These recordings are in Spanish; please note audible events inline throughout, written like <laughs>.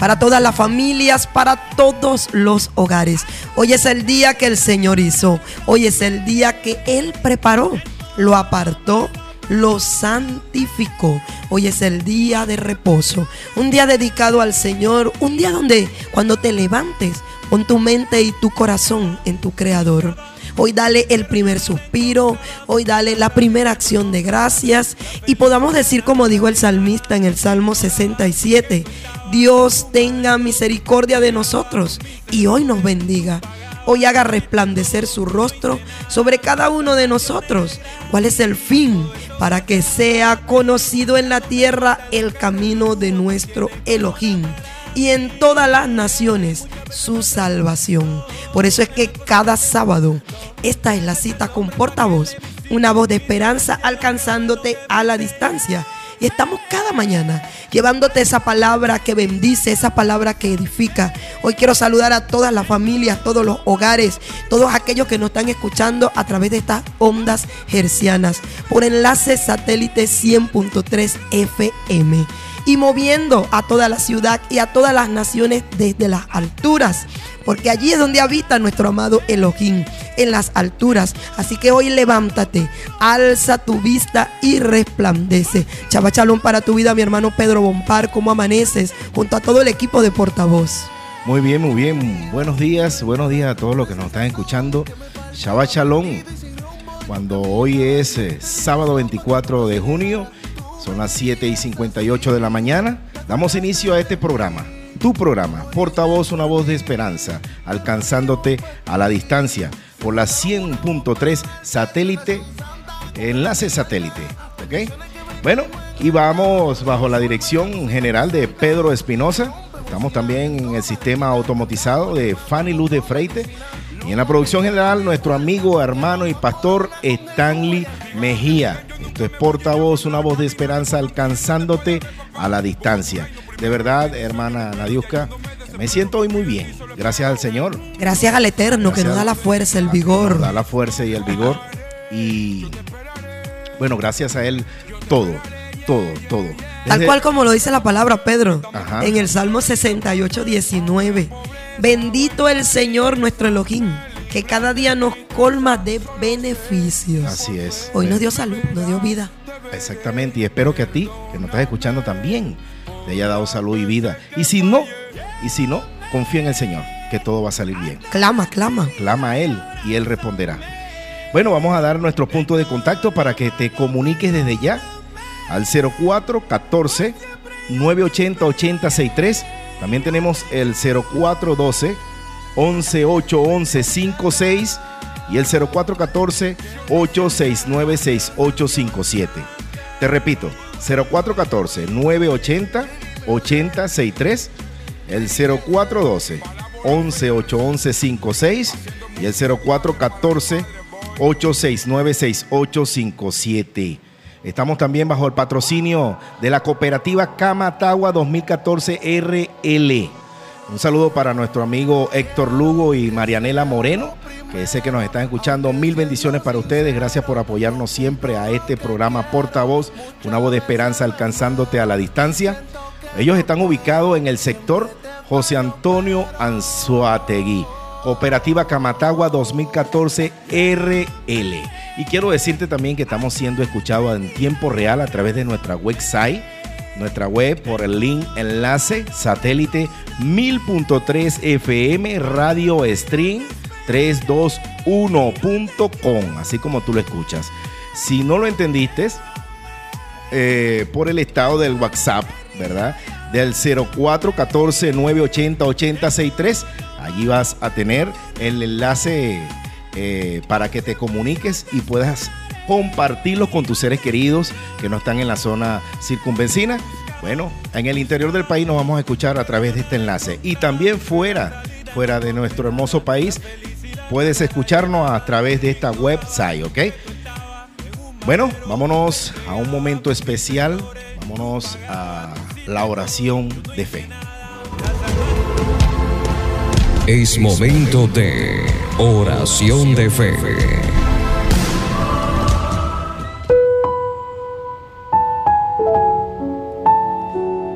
para todas las familias, para todos los hogares. Hoy es el día que el Señor hizo. Hoy es el día que Él preparó, lo apartó, lo santificó. Hoy es el día de reposo, un día dedicado al Señor, un día donde cuando te levantes, pon tu mente y tu corazón en tu Creador. Hoy dale el primer suspiro, hoy dale la primera acción de gracias y podamos decir como dijo el salmista en el Salmo 67, Dios tenga misericordia de nosotros y hoy nos bendiga. Hoy haga resplandecer su rostro sobre cada uno de nosotros. ¿Cuál es el fin? Para que sea conocido en la tierra el camino de nuestro Elohim y en todas las naciones su salvación. Por eso es que cada sábado esta es la cita con portavoz, una voz de esperanza alcanzándote a la distancia. Y estamos cada mañana llevándote esa palabra que bendice, esa palabra que edifica. Hoy quiero saludar a todas las familias, todos los hogares, todos aquellos que nos están escuchando a través de estas ondas hercianas por enlace satélite 100.3 FM y moviendo a toda la ciudad y a todas las naciones desde las alturas. Porque allí es donde habita nuestro amado Elohim, en las alturas. Así que hoy levántate, alza tu vista y resplandece. Chabachalón para tu vida, mi hermano Pedro Bompar, ¿cómo amaneces? Junto a todo el equipo de portavoz. Muy bien, muy bien. Buenos días, buenos días a todos los que nos están escuchando. Shabbat Cuando hoy es eh, sábado 24 de junio son las 7 y 58 de la mañana. Damos inicio a este programa. Tu programa, Portavoz, una voz de esperanza, alcanzándote a la distancia por la 100.3 satélite, enlace satélite. Bueno, y vamos bajo la dirección general de Pedro Espinosa. Estamos también en el sistema automatizado de Fanny Luz de Freite. Y en la producción general, nuestro amigo, hermano y pastor Stanley Mejía. Esto es portavoz, una voz de esperanza alcanzándote a la distancia. De verdad, hermana Nadiuska, me siento hoy muy bien. Gracias al Señor. Gracias al Eterno que nos da la fuerza, el vigor. Nos da la fuerza y el vigor. Y bueno, gracias a Él, todo, todo, todo. Tal cual como lo dice la palabra Pedro en el Salmo 68, 19. Bendito el Señor nuestro Elohim, que cada día nos colma de beneficios. Así es. Hoy nos dio salud, nos dio vida. Exactamente, y espero que a ti, que nos estás escuchando también, te haya dado salud y vida. Y si no, y si no, confía en el Señor, que todo va a salir bien. Clama, clama. Clama a Él y Él responderá. Bueno, vamos a dar nuestro punto de contacto para que te comuniques desde ya al 0414 980 8063. También tenemos el 0412 11811 56 y el 0414 869 6857. Te repito, 0414 980 8063, el 0412 11811 56 y el 0414 869 6857. Estamos también bajo el patrocinio de la cooperativa Camatagua 2014 RL. Un saludo para nuestro amigo Héctor Lugo y Marianela Moreno, que sé que nos están escuchando. Mil bendiciones para ustedes. Gracias por apoyarnos siempre a este programa Portavoz, una voz de esperanza alcanzándote a la distancia. Ellos están ubicados en el sector José Antonio Anzuategui. Cooperativa Camatagua 2014 RL. Y quiero decirte también que estamos siendo escuchados en tiempo real a través de nuestra website, nuestra web por el link enlace satélite 1000.3 FM Radio Stream 321.com, así como tú lo escuchas. Si no lo entendiste, eh, por el estado del WhatsApp, ¿verdad? Del 0414 980 8063 Allí vas a tener el enlace eh, para que te comuniques y puedas compartirlos con tus seres queridos que no están en la zona circunvencina. Bueno, en el interior del país nos vamos a escuchar a través de este enlace y también fuera, fuera de nuestro hermoso país, puedes escucharnos a través de esta website, ¿ok? Bueno, vámonos a un momento especial, vámonos a la oración de fe. Es momento de oración de fe.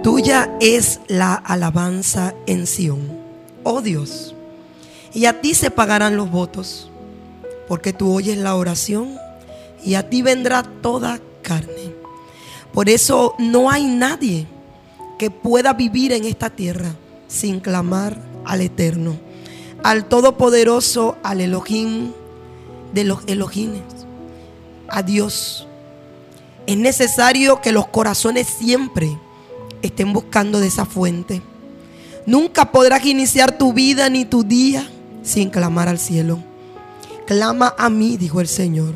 Tuya es la alabanza en Sión, oh Dios, y a ti se pagarán los votos, porque tú oyes la oración y a ti vendrá toda carne. Por eso no hay nadie pueda vivir en esta tierra sin clamar al Eterno, al Todopoderoso, al Elohim de los Elohines, a Dios. Es necesario que los corazones siempre estén buscando de esa fuente. Nunca podrás iniciar tu vida ni tu día sin clamar al cielo. Clama a mí, dijo el Señor.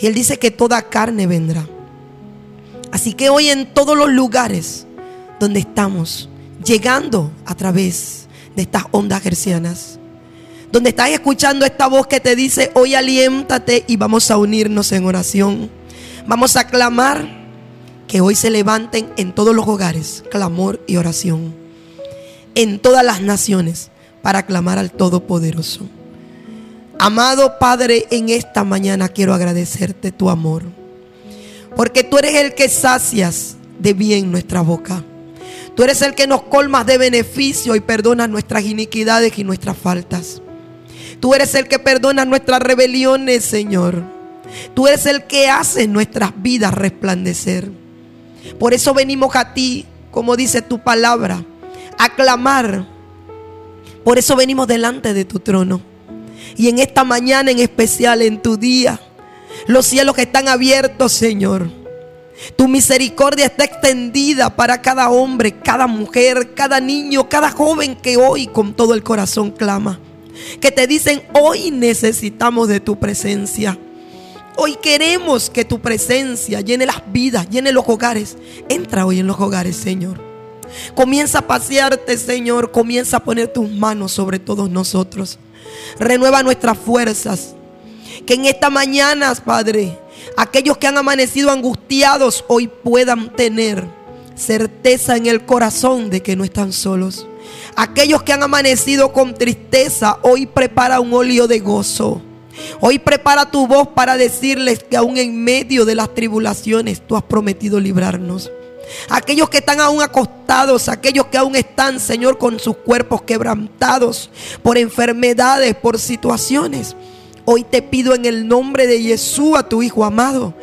Y Él dice que toda carne vendrá. Así que hoy en todos los lugares donde estamos, llegando a través de estas ondas gercianas, donde estás escuchando esta voz que te dice, hoy aliéntate y vamos a unirnos en oración. Vamos a clamar que hoy se levanten en todos los hogares clamor y oración. En todas las naciones para clamar al Todopoderoso. Amado Padre, en esta mañana quiero agradecerte tu amor. Porque tú eres el que sacias de bien nuestra boca. Tú eres el que nos colmas de beneficio y perdonas nuestras iniquidades y nuestras faltas. Tú eres el que perdona nuestras rebeliones, Señor. Tú eres el que hace nuestras vidas resplandecer. Por eso venimos a ti, como dice tu palabra, a clamar. Por eso venimos delante de tu trono. Y en esta mañana en especial, en tu día, los cielos están abiertos, Señor. Tu misericordia está extendida para cada hombre, cada mujer, cada niño, cada joven que hoy con todo el corazón clama. Que te dicen, hoy necesitamos de tu presencia. Hoy queremos que tu presencia llene las vidas, llene los hogares. Entra hoy en los hogares, Señor. Comienza a pasearte, Señor. Comienza a poner tus manos sobre todos nosotros. Renueva nuestras fuerzas. Que en esta mañana, Padre, aquellos que han amanecido angustiados hoy puedan tener certeza en el corazón de que no están solos. Aquellos que han amanecido con tristeza, hoy prepara un óleo de gozo. Hoy prepara tu voz para decirles que aún en medio de las tribulaciones tú has prometido librarnos. Aquellos que están aún acostados, aquellos que aún están, Señor, con sus cuerpos quebrantados por enfermedades, por situaciones. Hoy te pido en el nombre de Jesús, a tu Hijo amado,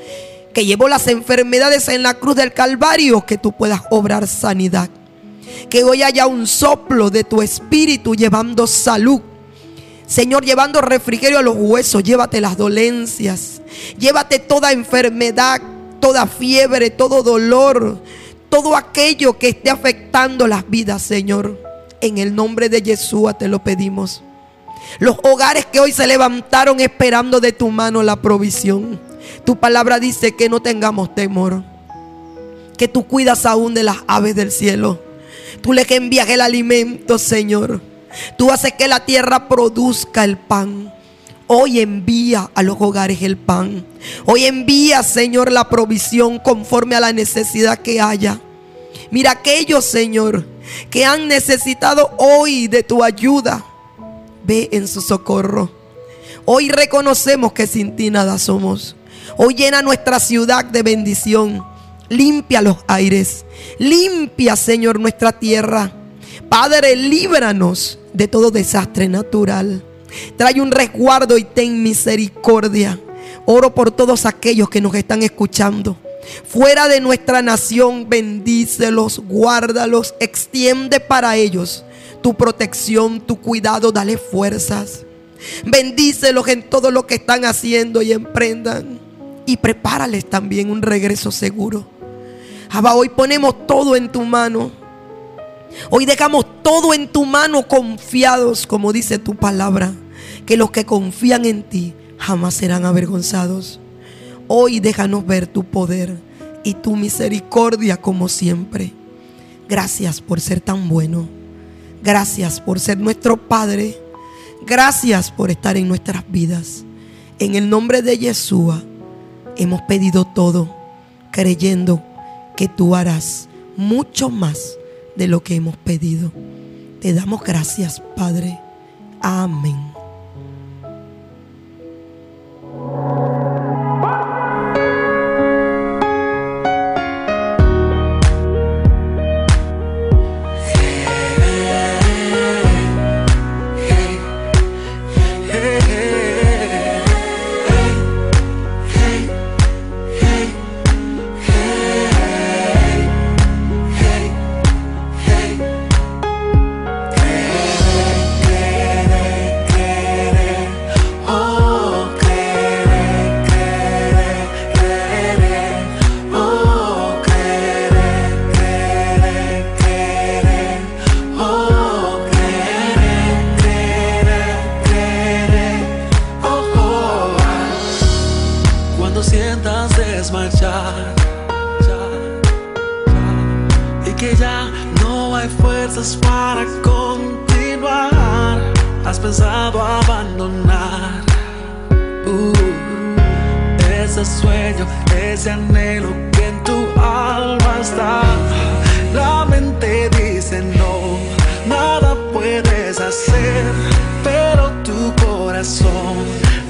que llevó las enfermedades en la cruz del Calvario, que tú puedas obrar sanidad. Que hoy haya un soplo de tu espíritu llevando salud. Señor, llevando refrigerio a los huesos, llévate las dolencias, llévate toda enfermedad, toda fiebre, todo dolor, todo aquello que esté afectando las vidas, Señor. En el nombre de Jesús te lo pedimos. Los hogares que hoy se levantaron esperando de tu mano la provisión. Tu palabra dice que no tengamos temor. Que tú cuidas aún de las aves del cielo. Tú les envías el alimento, Señor. Tú haces que la tierra produzca el pan. Hoy envía a los hogares el pan. Hoy envía, Señor, la provisión conforme a la necesidad que haya. Mira aquellos, Señor, que han necesitado hoy de tu ayuda. Ve en su socorro. Hoy reconocemos que sin ti nada somos. Hoy llena nuestra ciudad de bendición. Limpia los aires. Limpia, Señor, nuestra tierra. Padre, líbranos de todo desastre natural. Trae un resguardo y ten misericordia. Oro por todos aquellos que nos están escuchando. Fuera de nuestra nación, bendícelos, guárdalos, extiende para ellos tu protección, tu cuidado, dale fuerzas. Bendícelos en todo lo que están haciendo y emprendan. Y prepárales también un regreso seguro. Abba, hoy ponemos todo en tu mano. Hoy dejamos todo en tu mano confiados, como dice tu palabra, que los que confían en ti jamás serán avergonzados. Hoy déjanos ver tu poder y tu misericordia como siempre. Gracias por ser tan bueno. Gracias por ser nuestro Padre. Gracias por estar en nuestras vidas. En el nombre de Yeshua hemos pedido todo, creyendo que tú harás mucho más de lo que hemos pedido. Te damos gracias, Padre. Amén. Abandonar. Uh, ese sueño, ese anhelo que en tu alma está. La mente dice no, nada puedes hacer, pero tu corazón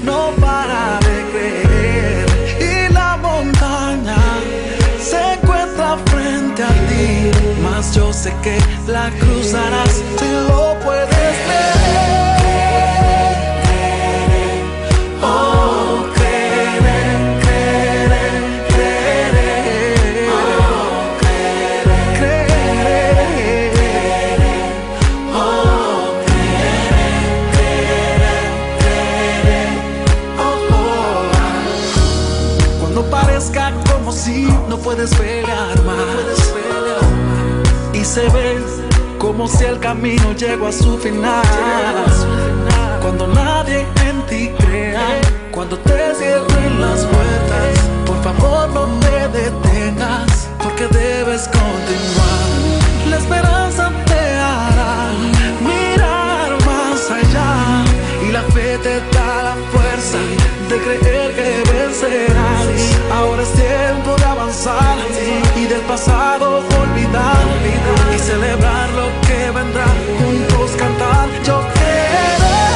no para de creer. Y la montaña se encuentra frente a ti, mas yo sé que la cruzarás si lo puedes creer, y se ve como si el camino llegó a su final. Cuando nadie en ti crea, cuando te cierren las puertas, por favor no te detengas, porque debes continuar. La esperanza te hará mirar más allá y la fe te da la fuerza de creer que vencerás. Ahora es tiempo de avanzar y del pasado olvidar y celebrar lo que vendrá. Juntos cantar, yo quiero.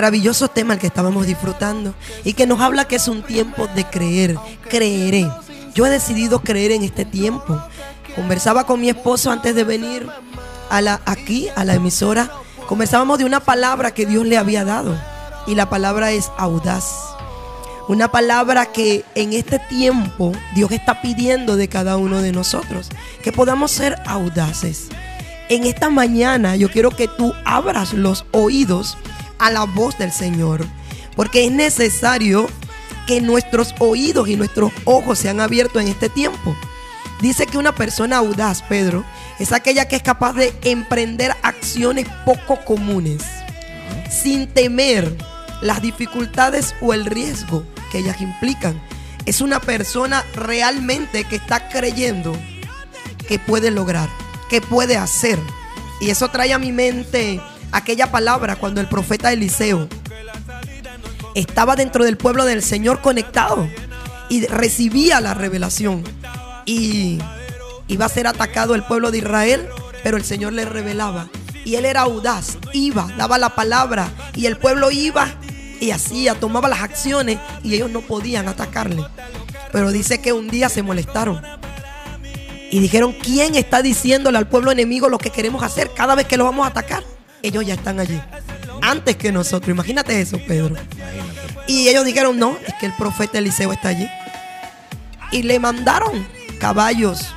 Maravilloso tema el que estábamos disfrutando y que nos habla que es un tiempo de creer. Creeré. Yo he decidido creer en este tiempo. Conversaba con mi esposo antes de venir a la, aquí, a la emisora. Conversábamos de una palabra que Dios le había dado. Y la palabra es audaz. Una palabra que en este tiempo Dios está pidiendo de cada uno de nosotros. Que podamos ser audaces. En esta mañana yo quiero que tú abras los oídos a la voz del Señor. Porque es necesario que nuestros oídos y nuestros ojos sean abiertos en este tiempo. Dice que una persona audaz, Pedro, es aquella que es capaz de emprender acciones poco comunes, sin temer las dificultades o el riesgo que ellas implican. Es una persona realmente que está creyendo que puede lograr, que puede hacer. Y eso trae a mi mente aquella palabra cuando el profeta Eliseo estaba dentro del pueblo del Señor conectado y recibía la revelación. Y iba a ser atacado el pueblo de Israel, pero el Señor le revelaba. Y él era audaz, iba, daba la palabra y el pueblo iba y hacía, tomaba las acciones y ellos no podían atacarle. Pero dice que un día se molestaron y dijeron, ¿quién está diciéndole al pueblo enemigo lo que queremos hacer cada vez que lo vamos a atacar? Ellos ya están allí, antes que nosotros. Imagínate eso, Pedro. Y ellos dijeron, no, es que el profeta Eliseo está allí. Y le mandaron caballos.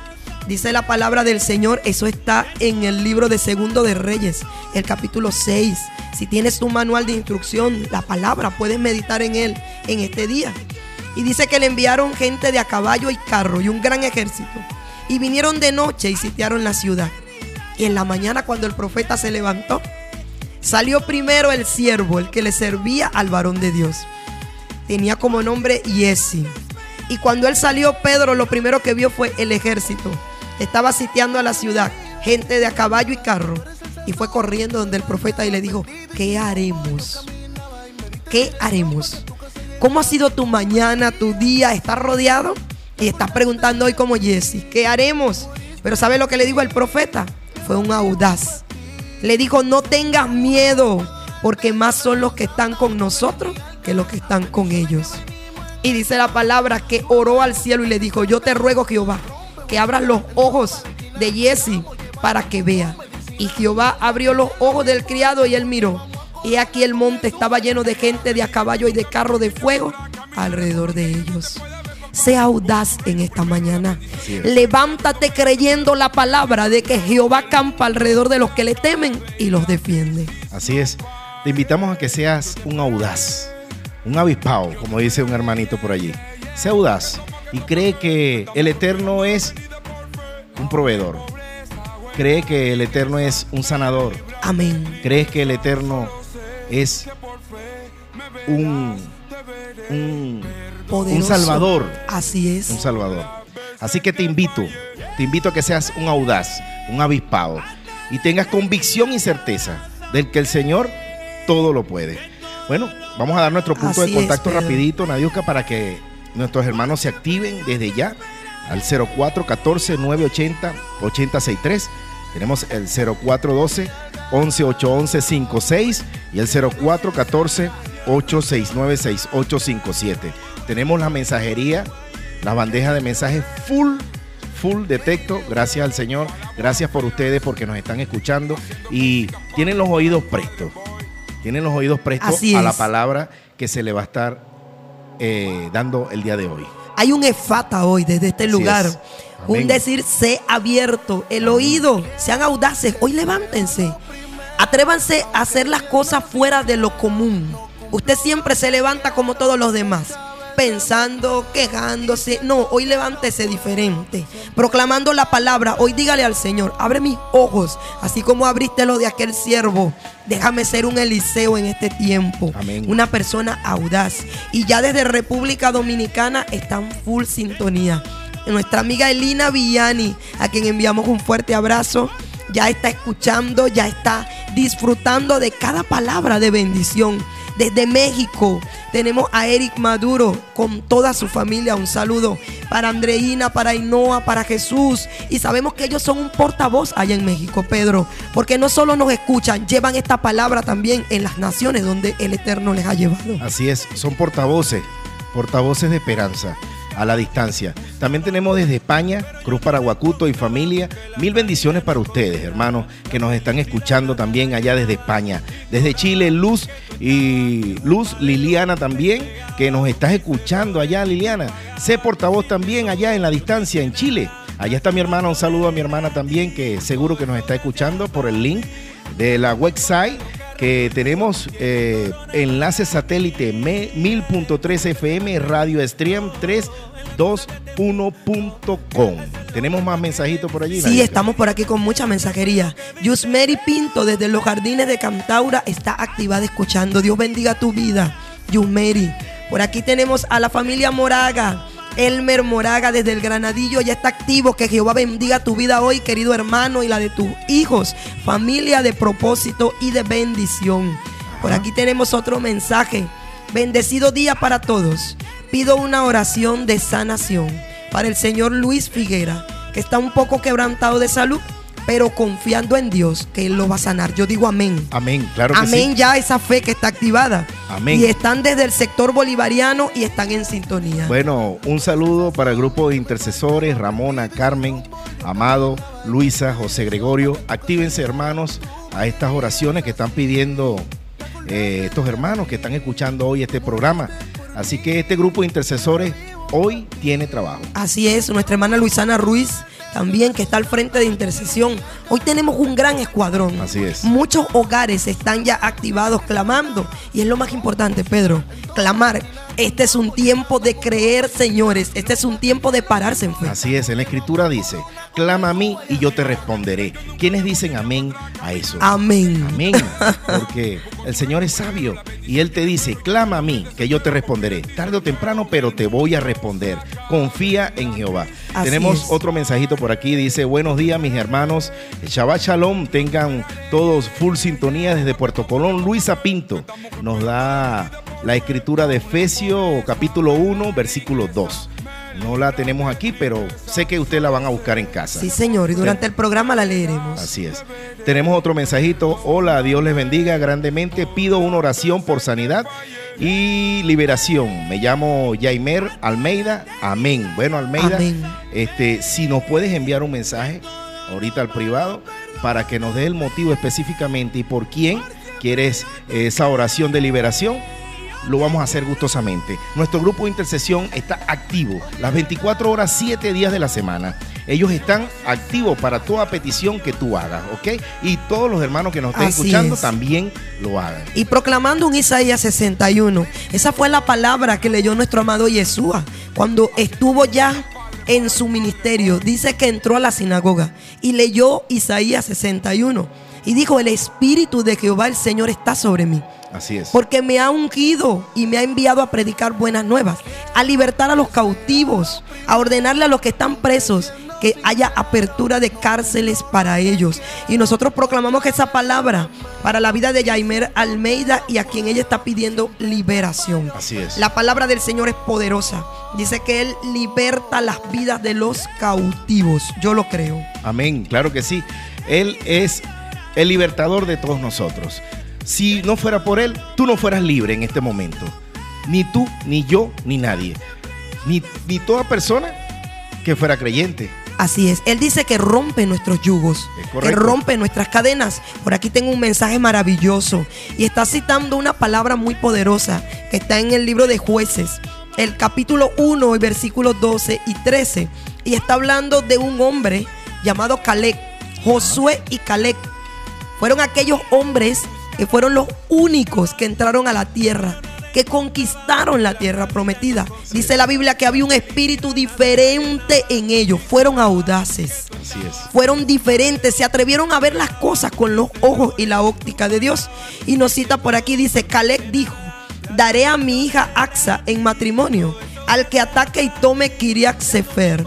Dice la palabra del Señor, eso está en el libro de Segundo de Reyes, el capítulo 6. Si tienes tu manual de instrucción, la palabra, puedes meditar en él en este día. Y dice que le enviaron gente de a caballo y carro y un gran ejército. Y vinieron de noche y sitiaron la ciudad. Y en la mañana cuando el profeta se levantó, salió primero el siervo, el que le servía al varón de Dios. Tenía como nombre Yesi. Y cuando él salió, Pedro lo primero que vio fue el ejército. Estaba sitiando a la ciudad, gente de a caballo y carro. Y fue corriendo donde el profeta y le dijo, ¿qué haremos? ¿Qué haremos? ¿Cómo ha sido tu mañana, tu día? ¿Estás rodeado? Y estás preguntando hoy como Jesse, ¿qué haremos? Pero ¿sabe lo que le dijo el profeta? Fue un audaz. Le dijo, no tengas miedo, porque más son los que están con nosotros que los que están con ellos. Y dice la palabra que oró al cielo y le dijo, yo te ruego Jehová, que abras los ojos de Jesse para que vea. Y Jehová abrió los ojos del criado y él miró. Y aquí el monte estaba lleno de gente de a caballo y de carro de fuego alrededor de ellos. Sea audaz en esta mañana. Levántate creyendo la palabra de que Jehová campa alrededor de los que le temen y los defiende. Así es. Te invitamos a que seas un audaz, un avispado, como dice un hermanito por allí. Sea audaz y cree que el Eterno es un proveedor. Cree que el Eterno es un sanador. Amén. Crees que el Eterno es un, un, un salvador. Así es. Un salvador. Así que te invito, te invito a que seas un audaz, un avispado y tengas convicción y certeza del que el Señor todo lo puede. Bueno, vamos a dar nuestro punto Así de contacto es, rapidito, Nadiuska, para que nuestros hermanos se activen desde ya al 0414 980 8063. Tenemos el 0412 11 56 y el 0414 869 6857. Tenemos la mensajería, la bandeja de mensajes full full de texto, gracias al Señor, gracias por ustedes porque nos están escuchando y tienen los oídos prestos, tienen los oídos prestos a la palabra que se le va a estar eh, dando el día de hoy. Hay un efata hoy desde este Así lugar. es. Un decir, sé abierto, el oído, sean audaces. Hoy levántense. Atrévanse a hacer las cosas fuera de lo común. Usted siempre se levanta como todos los demás. Pensando, quejándose. No, hoy levántese diferente. Proclamando la palabra. Hoy dígale al Señor, abre mis ojos. Así como abriste lo de aquel siervo. Déjame ser un Eliseo en este tiempo. Amén. Una persona audaz. Y ya desde República Dominicana están full sintonía. Nuestra amiga Elina Villani, a quien enviamos un fuerte abrazo, ya está escuchando, ya está disfrutando de cada palabra de bendición. Desde México Tenemos a Eric Maduro con toda su familia. Un saludo para Andreina, para Ainoa, para Jesús. Y sabemos que ellos son un portavoz allá en México, Pedro. Porque no solo nos escuchan, llevan esta palabra también en las naciones donde el Eterno les ha llevado. Así es, son portavoces, portavoces de esperanza a la distancia. También tenemos desde España, Cruz Paraguacuto y familia, mil bendiciones para ustedes, hermanos, que nos están escuchando también allá desde España. Desde Chile, Luz y Luz Liliana también, que nos estás escuchando allá, Liliana. Sé portavoz también allá en la distancia, en Chile. Allá está mi hermana, un saludo a mi hermana también, que seguro que nos está escuchando por el link de la website que tenemos eh, enlace satélite 1000.3 FM Radio Stream 321.com. Tenemos más mensajitos por allí. Sí, estamos por aquí con mucha mensajería. Yusmeri Pinto desde los jardines de Cantaura está activada escuchando. Dios bendiga tu vida, Yusmeri. Por aquí tenemos a la familia Moraga. Elmer Moraga desde el Granadillo ya está activo. Que Jehová bendiga tu vida hoy, querido hermano, y la de tus hijos. Familia de propósito y de bendición. Por aquí tenemos otro mensaje. Bendecido día para todos. Pido una oración de sanación para el señor Luis Figuera, que está un poco quebrantado de salud, pero confiando en Dios que Él lo va a sanar. Yo digo amén. Amén, claro que Amén, sí. ya esa fe que está activada. Amén. Y están desde el sector bolivariano y están en sintonía. Bueno, un saludo para el grupo de intercesores, Ramona, Carmen, Amado, Luisa, José Gregorio. Actívense, hermanos, a estas oraciones que están pidiendo eh, estos hermanos que están escuchando hoy este programa. Así que este grupo de intercesores hoy tiene trabajo. Así es, nuestra hermana Luisana Ruiz también que está al frente de intercesión. Hoy tenemos un gran escuadrón. Así es. Muchos hogares están ya activados clamando. Y es lo más importante, Pedro, clamar. Este es un tiempo de creer, señores. Este es un tiempo de pararse en fe. Así es, en la escritura dice, clama a mí y yo te responderé. ¿Quiénes dicen amén a eso? Amén. Amén. <laughs> Porque el Señor es sabio y Él te dice, clama a mí, que yo te responderé. Tarde o temprano, pero te voy a responder. Confía en Jehová. Así Tenemos es. otro mensajito por aquí. Dice, buenos días mis hermanos. Shabbat Shalom. Tengan todos full sintonía desde Puerto Colón. Luisa Pinto nos da la escritura de Efesios capítulo 1, versículo 2. No la tenemos aquí, pero sé que ustedes la van a buscar en casa. Sí, señor. Y durante el programa la leeremos. Así es. Tenemos otro mensajito. Hola, Dios les bendiga grandemente. Pido una oración por sanidad y liberación. Me llamo Jaimer Almeida. Amén. Bueno, Almeida, Amén. este, si nos puedes enviar un mensaje ahorita al privado para que nos dé el motivo específicamente y por quién quieres esa oración de liberación, lo vamos a hacer gustosamente. Nuestro grupo de intercesión está activo las 24 horas, 7 días de la semana. Ellos están activos para toda petición que tú hagas, ¿ok? Y todos los hermanos que nos estén Así escuchando es. también lo hagan. Y proclamando un Isaías 61. Esa fue la palabra que leyó nuestro amado Yeshua cuando estuvo ya en su ministerio. Dice que entró a la sinagoga y leyó Isaías 61. Y dijo, el Espíritu de Jehová el Señor está sobre mí. Así es. Porque me ha ungido y me ha enviado a predicar buenas nuevas, a libertar a los cautivos, a ordenarle a los que están presos que haya apertura de cárceles para ellos. Y nosotros proclamamos que esa palabra para la vida de Yaimer Almeida y a quien ella está pidiendo liberación. Así es. La palabra del Señor es poderosa. Dice que Él liberta las vidas de los cautivos. Yo lo creo. Amén, claro que sí. Él es el libertador de todos nosotros. Si no fuera por Él, tú no fueras libre en este momento. Ni tú, ni yo, ni nadie. Ni, ni toda persona que fuera creyente. Así es. Él dice que rompe nuestros yugos, que rompe nuestras cadenas. Por aquí tengo un mensaje maravilloso y está citando una palabra muy poderosa que está en el libro de jueces, el capítulo 1, y versículos 12 y 13. Y está hablando de un hombre llamado Caleb, Josué y Caleb. Fueron aquellos hombres que fueron los únicos que entraron a la tierra, que conquistaron la tierra prometida. Dice la Biblia que había un espíritu diferente en ellos, fueron audaces, Así es. fueron diferentes, se atrevieron a ver las cosas con los ojos y la óptica de Dios. Y nos cita por aquí, dice, Caleb dijo, daré a mi hija Axa en matrimonio al que ataque y tome Kiriak Sefer.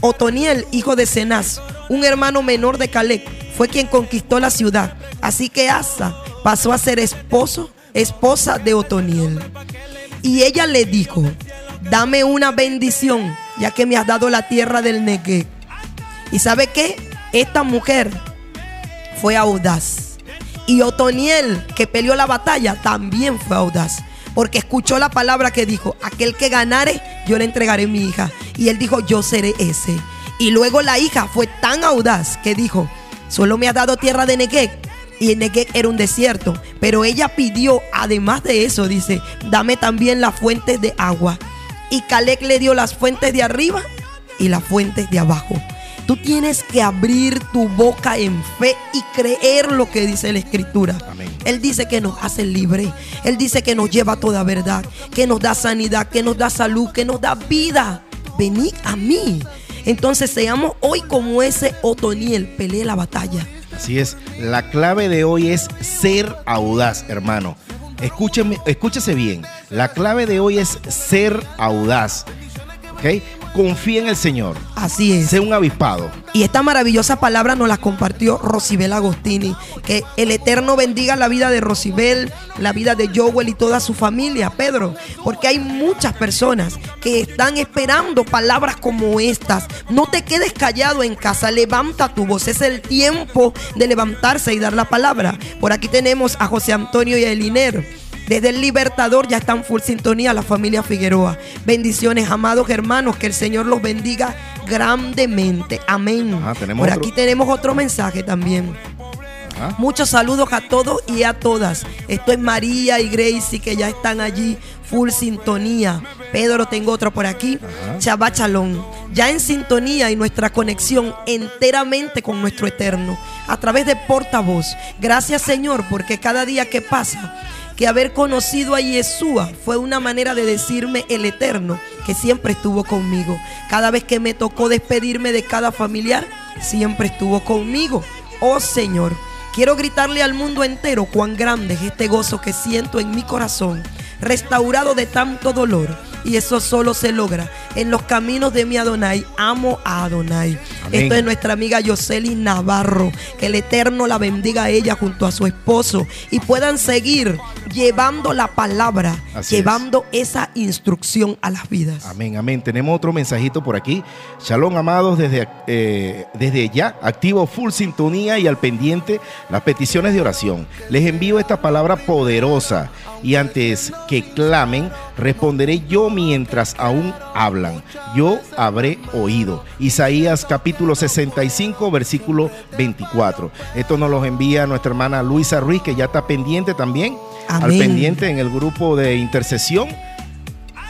Otoniel, hijo de Cenaz, un hermano menor de Caleb, fue quien conquistó la ciudad. Así que Asa pasó a ser esposo, esposa de Otoniel. Y ella le dijo, dame una bendición, ya que me has dado la tierra del Negev. ¿Y sabe qué? Esta mujer fue audaz. Y Otoniel, que peleó la batalla, también fue audaz. Porque escuchó la palabra que dijo, aquel que ganare, yo le entregaré mi hija. Y él dijo, yo seré ese. Y luego la hija fue tan audaz que dijo, solo me has dado tierra de Negev. Y Negev era un desierto. Pero ella pidió, además de eso, dice, dame también las fuentes de agua. Y Caleb le dio las fuentes de arriba y las fuentes de abajo. Tú tienes que abrir tu boca en fe y creer lo que dice la escritura. Amén. Él dice que nos hace libre. Él dice que nos lleva a toda verdad, que nos da sanidad, que nos da salud, que nos da vida. Venid a mí. Entonces seamos hoy como ese Otoniel, pelee la batalla. Así es, la clave de hoy es ser audaz, hermano. Escúcheme, escúchese bien. La clave de hoy es ser audaz. ¿Ok? Confía en el Señor. Así es. Sé un avispado. Y esta maravillosa palabra nos la compartió Rosibel Agostini. Que el Eterno bendiga la vida de Rosibel, la vida de Joel y toda su familia, Pedro. Porque hay muchas personas que están esperando palabras como estas. No te quedes callado en casa, levanta tu voz. Es el tiempo de levantarse y dar la palabra. Por aquí tenemos a José Antonio y a Eliner. Desde el Libertador ya están full sintonía la familia Figueroa. Bendiciones, amados hermanos, que el Señor los bendiga grandemente. Amén. Ajá, tenemos Por otro- aquí tenemos otro mensaje también. Ajá. Muchos saludos a todos y a todas. Esto es María y Gracie que ya están allí full sintonía. Pedro, tengo otro por aquí. Shalom. Ya en sintonía y nuestra conexión enteramente con nuestro eterno a través de portavoz. Gracias Señor porque cada día que pasa que haber conocido a Yeshua fue una manera de decirme el eterno que siempre estuvo conmigo. Cada vez que me tocó despedirme de cada familiar, siempre estuvo conmigo. Oh Señor, quiero gritarle al mundo entero cuán grande es este gozo que siento en mi corazón, restaurado de tanto dolor. Y eso solo se logra en los caminos de mi Adonai. Amo a Adonai. Amén. Esto es nuestra amiga Yoseli Navarro. Que el Eterno la bendiga a ella junto a su esposo y puedan seguir llevando la palabra, Así es. llevando esa instrucción a las vidas. Amén, amén. Tenemos otro mensajito por aquí. Shalom, amados, desde, eh, desde ya, activo full sintonía y al pendiente las peticiones de oración. Les envío esta palabra poderosa y antes que clamen, responderé yo mientras aún hablan. Yo habré oído. Isaías capítulo 65, versículo 24. Esto nos lo envía nuestra hermana Luisa Ruiz, que ya está pendiente también. Al pendiente en el grupo de intercesión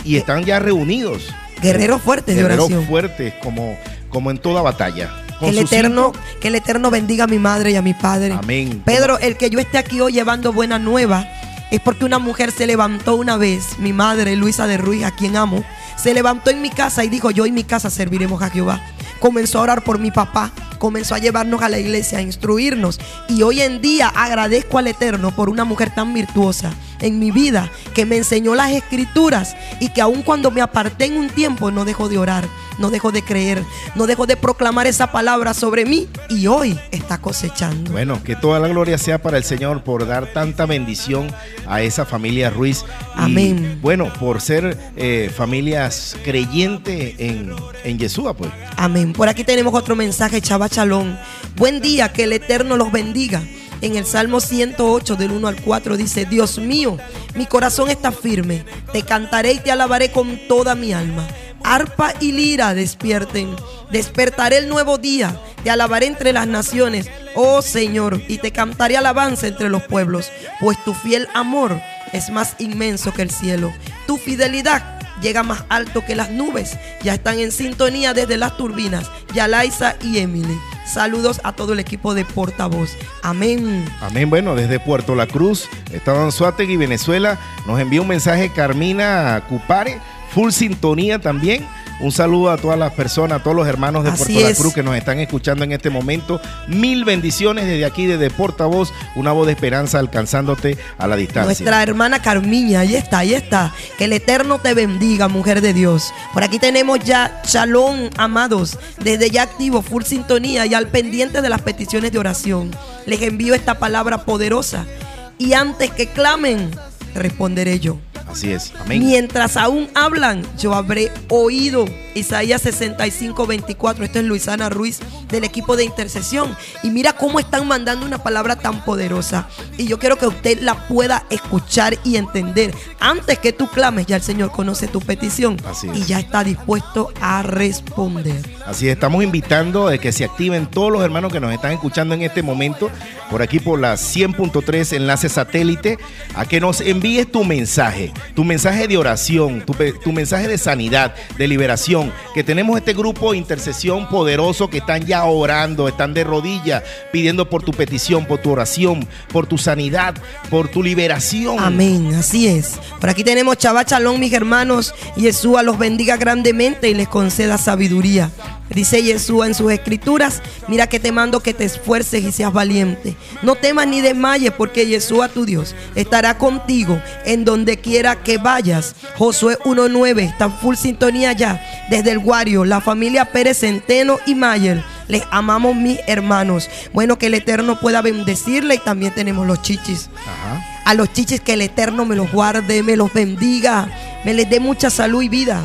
y están ya reunidos. Guerreros fuertes de Guerreros oración. fuertes como, como en toda batalla. Que el, eterno, que el Eterno bendiga a mi madre y a mi padre. Amén. Pedro, el que yo esté aquí hoy llevando buena nueva es porque una mujer se levantó una vez, mi madre Luisa de Ruiz, a quien amo, se levantó en mi casa y dijo, yo y mi casa serviremos a Jehová. Comenzó a orar por mi papá, comenzó a llevarnos a la iglesia, a instruirnos. Y hoy en día agradezco al Eterno por una mujer tan virtuosa en mi vida que me enseñó las escrituras y que aun cuando me aparté en un tiempo no dejó de orar, no dejó de creer, no dejó de proclamar esa palabra sobre mí y hoy está cosechando. Bueno, que toda la gloria sea para el Señor por dar tanta bendición a esa familia Ruiz. Y, Amén. Bueno, por ser eh, familias creyentes en, en Yeshua, pues. Amén. Por aquí tenemos otro mensaje, Chava Chalón. Buen día, que el Eterno los bendiga. En el Salmo 108 del 1 al 4 dice, Dios mío, mi corazón está firme, te cantaré y te alabaré con toda mi alma. Arpa y lira despierten, despertaré el nuevo día, te alabaré entre las naciones, oh Señor, y te cantaré alabanza entre los pueblos, pues tu fiel amor es más inmenso que el cielo, tu fidelidad llega más alto que las nubes. Ya están en sintonía desde las turbinas, Yalaisa y Emily. Saludos a todo el equipo de portavoz. Amén. Amén. Bueno, desde Puerto La Cruz, Estado Anzuategui, Venezuela, nos envía un mensaje Carmina Cupare, full sintonía también. Un saludo a todas las personas, a todos los hermanos de Así Puerto La es. Cruz que nos están escuchando en este momento. Mil bendiciones desde aquí, desde Portavoz, una voz de esperanza alcanzándote a la distancia. Nuestra hermana Carmiña, ahí está, ahí está. Que el Eterno te bendiga, mujer de Dios. Por aquí tenemos ya Shalom, amados, desde ya activo, full sintonía y al pendiente de las peticiones de oración. Les envío esta palabra poderosa. Y antes que clamen, responderé yo. Así es. Amén. Mientras aún hablan, yo habré oído. Isaías 65, 24. Esto es Luisana Ruiz del equipo de intercesión. Y mira cómo están mandando una palabra tan poderosa. Y yo quiero que usted la pueda escuchar y entender. Antes que tú clames, ya el Señor conoce tu petición. Así es. Y ya está dispuesto a responder. Así es, estamos invitando a que se activen todos los hermanos que nos están escuchando en este momento, por aquí por la 100.3 enlace satélite, a que nos envíes tu mensaje, tu mensaje de oración, tu, mensaje de sanidad, de liberación, que tenemos este grupo de intercesión poderoso que están ya orando, están de rodillas, pidiendo por tu petición, por tu oración, por tu sanidad, por tu liberación. Amén, así es. Por aquí tenemos Shabbat Shalom, mis hermanos. Yeshua los bendiga grandemente y les conceda sabiduría. Dice Yeshua en sus escrituras, mira que te mando que te esfuerces y seas valiente. No temas ni desmayes porque Yeshua tu Dios estará contigo en donde quiera que vayas. Josué 1.9 está en full sintonía ya desde el Guario, la familia Pérez Centeno y Mayer. Les amamos mis hermanos. Bueno, que el Eterno pueda bendecirle y también tenemos los chichis Ajá. a los chichis que el Eterno me los guarde, me los bendiga, me les dé mucha salud y vida.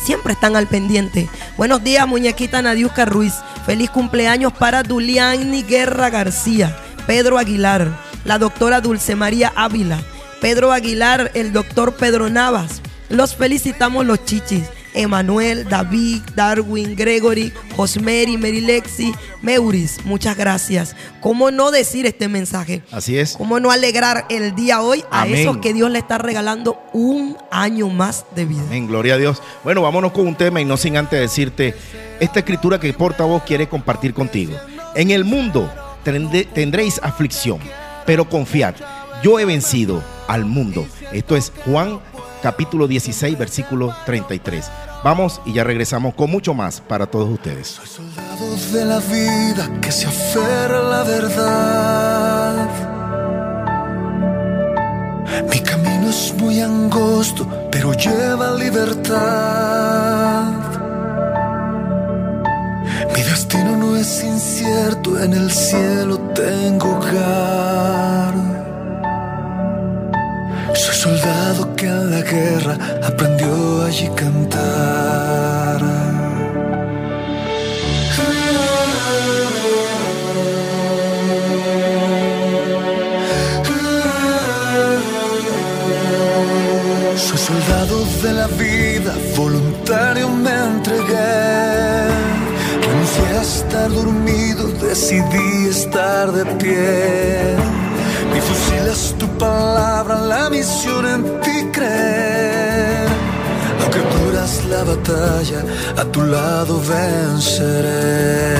Siempre están al pendiente. Buenos días, muñequita Nadiuska Ruiz. Feliz cumpleaños para Duliani Guerra García, Pedro Aguilar, la doctora Dulce María Ávila, Pedro Aguilar, el doctor Pedro Navas. Los felicitamos los chichis. Emanuel, David, Darwin, Gregory, Josmeri, Merilexi, Meuris. Muchas gracias. ¿Cómo no decir este mensaje? Así es. ¿Cómo no alegrar el día hoy a Amén. esos que Dios le está regalando un año más de vida? Amén, gloria a Dios. Bueno, vámonos con un tema y no sin antes decirte esta escritura que el portavoz quiere compartir contigo. En el mundo tendréis aflicción, pero confiad, yo he vencido al mundo. Esto es Juan capítulo 16, versículo 33. Vamos y ya regresamos con mucho más para todos ustedes. Soldado de la vida que se aferra a la verdad. Mi camino es muy angosto, pero lleva libertad. Mi destino no es incierto, en el cielo tengo hogar. Soy soldado que en la guerra aprendió allí cantar. Soy soldado de la vida, voluntario me entregué. Renuncié a estar dormido, decidí estar de pie. Mi fusil es tu palabra, la misión en ti creer. Aunque duras la batalla, a tu lado venceré.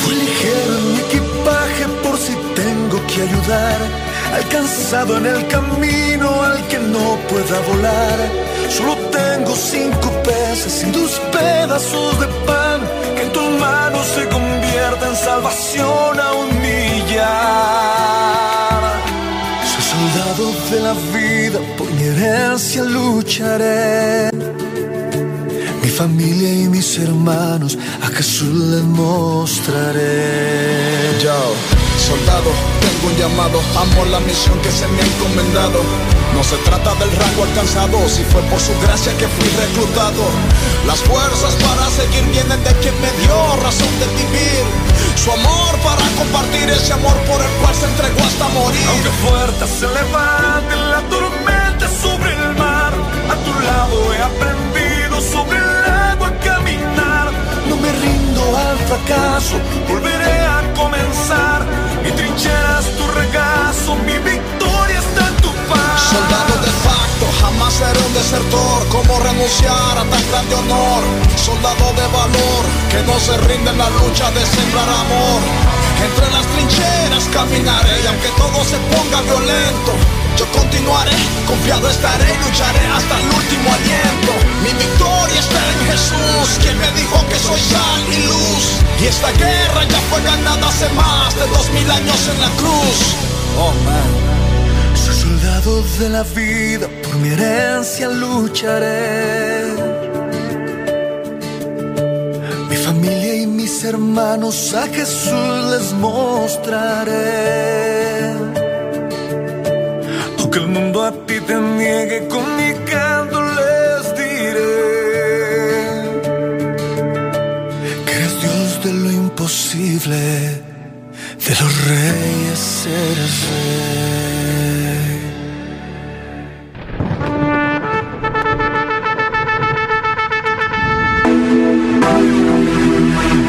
Fui ligero en mi equipaje por si tengo que ayudar. Alcanzado en el camino al que no pueda volar. Solo tengo cinco peces y dos pedazos de pan que en tus manos se convierta en salvación a un millar. De la vida, por mi herencia lucharé. Mi familia y mis hermanos a Jesús les mostraré. Yo, soldado, tengo un llamado, amo la misión que se me ha encomendado. No se trata del rango alcanzado, si fue por su gracia que fui reclutado. Las fuerzas para seguir vienen de quien me dio razón de vivir. Su amor para compartir ese amor por el cual se entregó hasta morir. Aunque fuerte se levante la tormenta sobre el mar, a tu lado he aprendido sobre el al fracaso, volveré a comenzar. Mi trinchera es tu regazo, mi victoria está en tu paz. Soldado de facto, jamás seré un desertor. Como renunciar a tan grande honor? Soldado de valor, que no se rinde en la lucha de sembrar amor. Entre las trincheras caminaré y aunque todo se ponga violento, yo continuaré, confiado estaré y lucharé hasta el último aliento. Mi victoria está en Jesús, quien me dijo que soy sal y luz. Y esta guerra ya fue ganada hace más de dos mil años en la cruz. Oh man. Soy soldado de la vida, por mi herencia lucharé. Mi familia y mis hermanos a Jesús les mostraré. Aunque el mundo a ti te niegue, con mi canto les diré que eres Dios de lo imposible, de los reyes eres rey.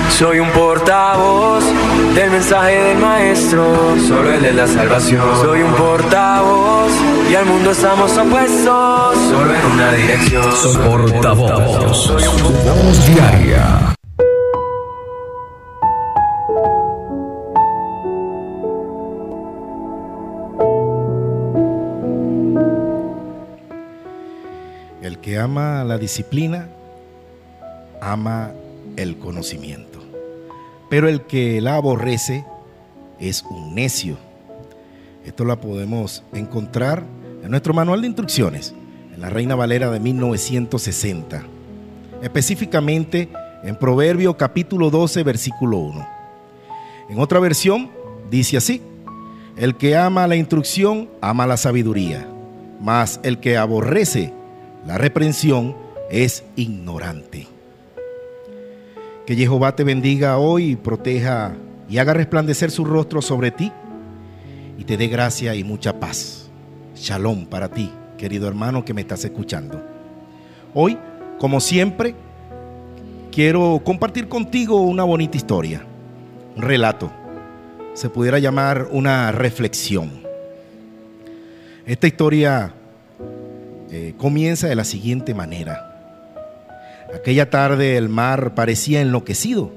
Soy un portavoz del mensaje del maestro, solo el de la salvación. Soy un portavoz y al mundo estamos opuestos, solo en una dirección. Soy portavoz. Su voz diaria. El que ama la disciplina, ama el conocimiento. Pero el que la aborrece es un necio. Esto la podemos encontrar en nuestro manual de instrucciones, en la Reina Valera de 1960. Específicamente en Proverbio capítulo 12, versículo 1. En otra versión dice así, el que ama la instrucción ama la sabiduría, mas el que aborrece la reprensión es ignorante. Que Jehová te bendiga hoy proteja y haga resplandecer su rostro sobre ti y te dé gracia y mucha paz. Shalom para ti, querido hermano que me estás escuchando. Hoy, como siempre, quiero compartir contigo una bonita historia, un relato. Se pudiera llamar una reflexión. Esta historia eh, comienza de la siguiente manera. Aquella tarde el mar parecía enloquecido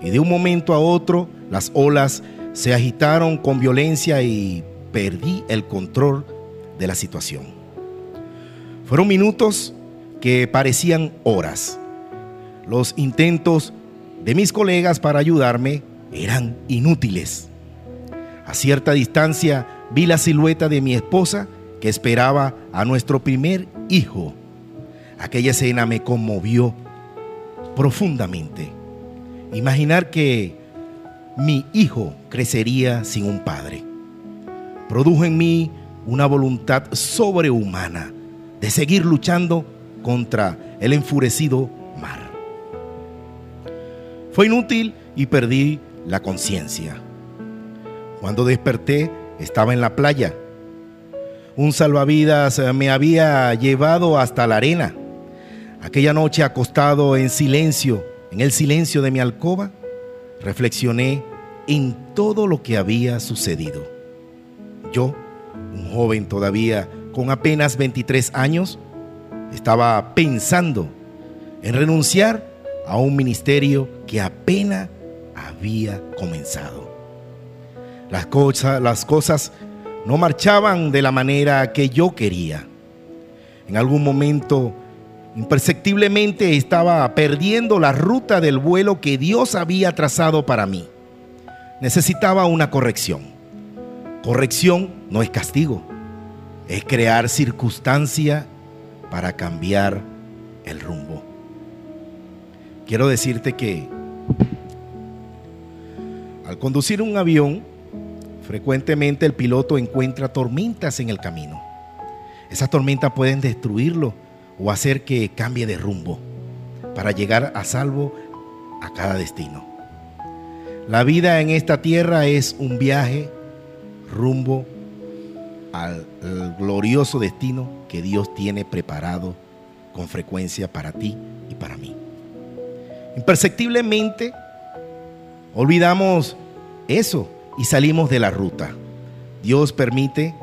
y de un momento a otro las olas se agitaron con violencia y perdí el control de la situación. Fueron minutos que parecían horas. Los intentos de mis colegas para ayudarme eran inútiles. A cierta distancia vi la silueta de mi esposa que esperaba a nuestro primer hijo. Aquella escena me conmovió profundamente. Imaginar que mi hijo crecería sin un padre. Produjo en mí una voluntad sobrehumana de seguir luchando contra el enfurecido mar. Fue inútil y perdí la conciencia. Cuando desperté estaba en la playa. Un salvavidas me había llevado hasta la arena. Aquella noche acostado en silencio, en el silencio de mi alcoba, reflexioné en todo lo que había sucedido. Yo, un joven todavía con apenas 23 años, estaba pensando en renunciar a un ministerio que apenas había comenzado. Las cosas, no marchaban de la manera que yo quería. En algún momento, imperceptiblemente, estaba perdiendo la ruta del vuelo que Dios había trazado para mí. Necesitaba una corrección. Corrección no es castigo, es crear circunstancia para cambiar el rumbo. Quiero decirte que al conducir un avión, frecuentemente el piloto encuentra tormentas en el camino. Esas tormentas pueden destruirlo o hacer que cambie de rumbo para llegar a salvo a cada destino. La vida en esta tierra es un viaje rumbo al, glorioso destino que Dios tiene preparado con frecuencia para ti y para mí. Imperceptiblemente olvidamos eso y salimos de la ruta. Dios permite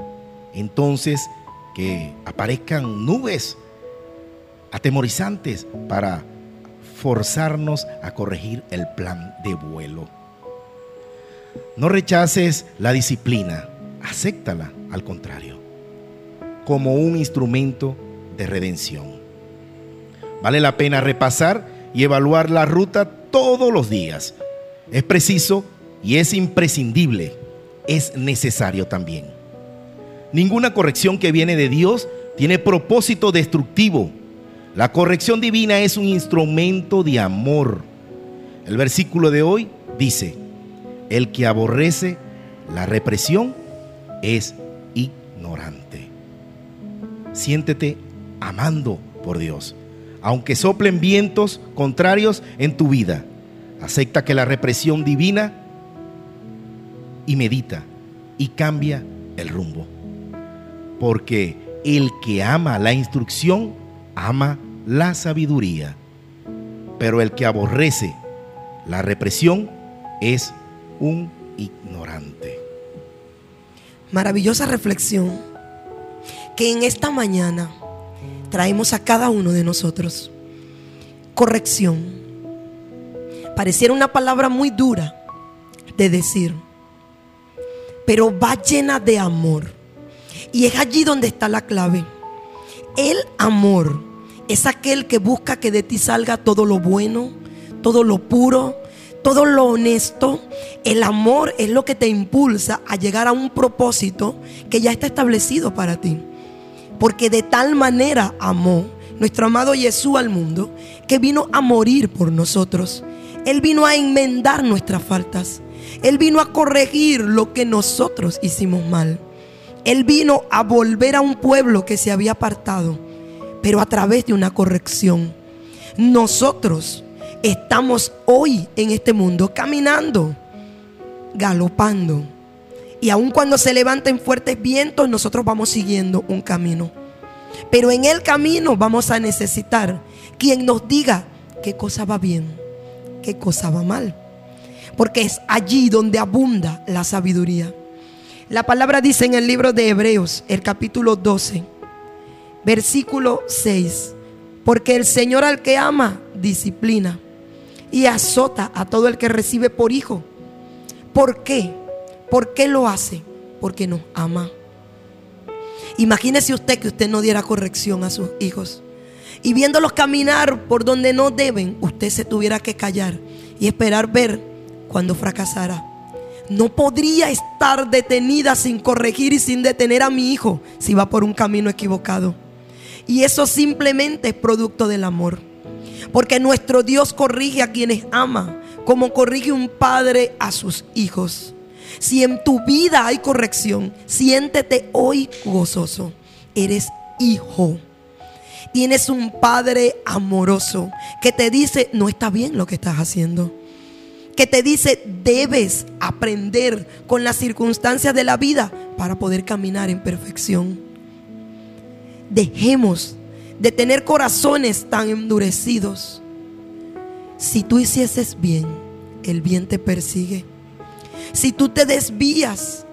entonces que aparezcan nubes atemorizantes para forzarnos a corregir el plan de vuelo. No rechaces la disciplina, acéptala al contrario, como un instrumento de redención. Vale la pena repasar y evaluar la ruta todos los días. Es preciso y es imprescindible, es necesario también. Ninguna corrección que viene de Dios tiene propósito destructivo. La corrección divina es un instrumento de amor. El versículo de hoy dice, el que aborrece la represión es ignorante. siéntete amando por Dios. Aunque soplen vientos contrarios en tu vida, acepta que la represión divina y medita y cambia el rumbo. Porque el que ama la instrucción, ama la sabiduría. Pero el que aborrece la represión es un ignorante. Maravillosa reflexión que en esta mañana traemos a cada uno de nosotros. Corrección. Pareciera una palabra muy dura de decir, pero va llena de amor. Y es allí donde está la clave. El amor es aquel que busca que de ti salga todo lo bueno, todo lo puro, todo lo honesto. El amor es lo que te impulsa a llegar a un propósito que ya está establecido para ti. Porque de tal manera amó nuestro amado Jesús al mundo que vino a morir por nosotros. Él vino a enmendar nuestras faltas. Él vino a corregir lo que nosotros hicimos mal. Él vino a volver a un pueblo que se había apartado, pero a través de una corrección. Nosotros estamos hoy en este mundo caminando, galopando. Y aun cuando se levanten fuertes vientos, nosotros vamos siguiendo un camino. Pero en el camino vamos a necesitar quien nos diga qué cosa va bien, qué cosa va mal. Porque es allí donde abunda la sabiduría. La palabra dice en el libro de Hebreos, el capítulo 12, versículo 6, porque el Señor al que ama, disciplina y azota a todo el que recibe por hijo. ¿Por qué? ¿Por qué lo hace? Porque nos ama. Imagínese usted que usted no diera corrección a sus hijos. Y viéndolos caminar por donde no deben, usted se tuviera que callar y esperar ver cuando fracasara. No podría estar detenida sin corregir y sin detener a mi hijo si va por un camino equivocado. Y eso simplemente es producto del amor. Porque nuestro Dios corrige a quienes ama, como corrige un padre a sus hijos. Si en tu vida hay corrección, siéntete hoy gozoso. Eres hijo. Tienes un padre amoroso que te dice, no está bien lo que estás haciendo. Que te dice, debes aprender con las circunstancias de la vida para poder caminar en perfección. Dejemos de tener corazones tan endurecidos. Si tú hicieses bien, el bien te persigue. Si tú te desvías,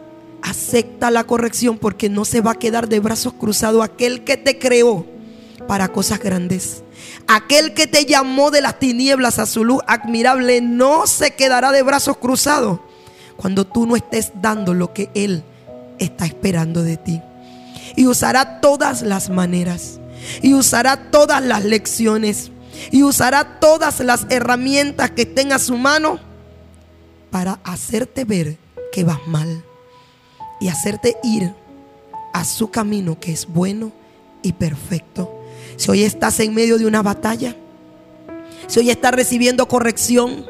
acepta la corrección porque no se va a quedar de brazos cruzados aquel que te creó para cosas grandes. Aquel que te llamó de las tinieblas a su luz admirable no se quedará de brazos cruzados cuando tú no estés dando lo que Él está esperando de ti. Y usará todas las maneras. Y usará todas las lecciones. Y usará todas las herramientas que estén a su mano para hacerte ver que vas mal. Y hacerte ir a su camino que es bueno y perfecto. Si hoy estás en medio de una batalla, si hoy estás recibiendo corrección,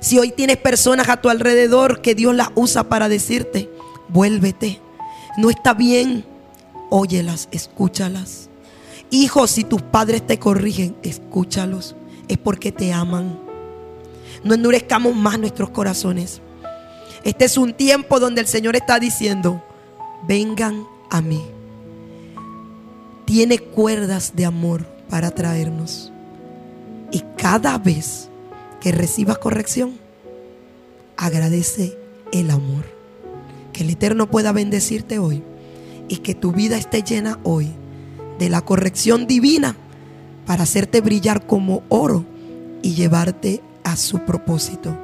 si hoy tienes personas a tu alrededor que Dios las usa para decirte, vuélvete, no está bien, óyelas, escúchalas. Hijos, si tus padres te corrigen, escúchalos, es porque te aman. No endurezcamos más nuestros corazones. Este es un tiempo donde el Señor está diciendo, vengan a mí tiene cuerdas de amor para traernos. Y cada vez que recibas corrección, agradece el amor. Que el Eterno pueda bendecirte hoy y que tu vida esté llena hoy de la corrección divina para hacerte brillar como oro y llevarte a su propósito.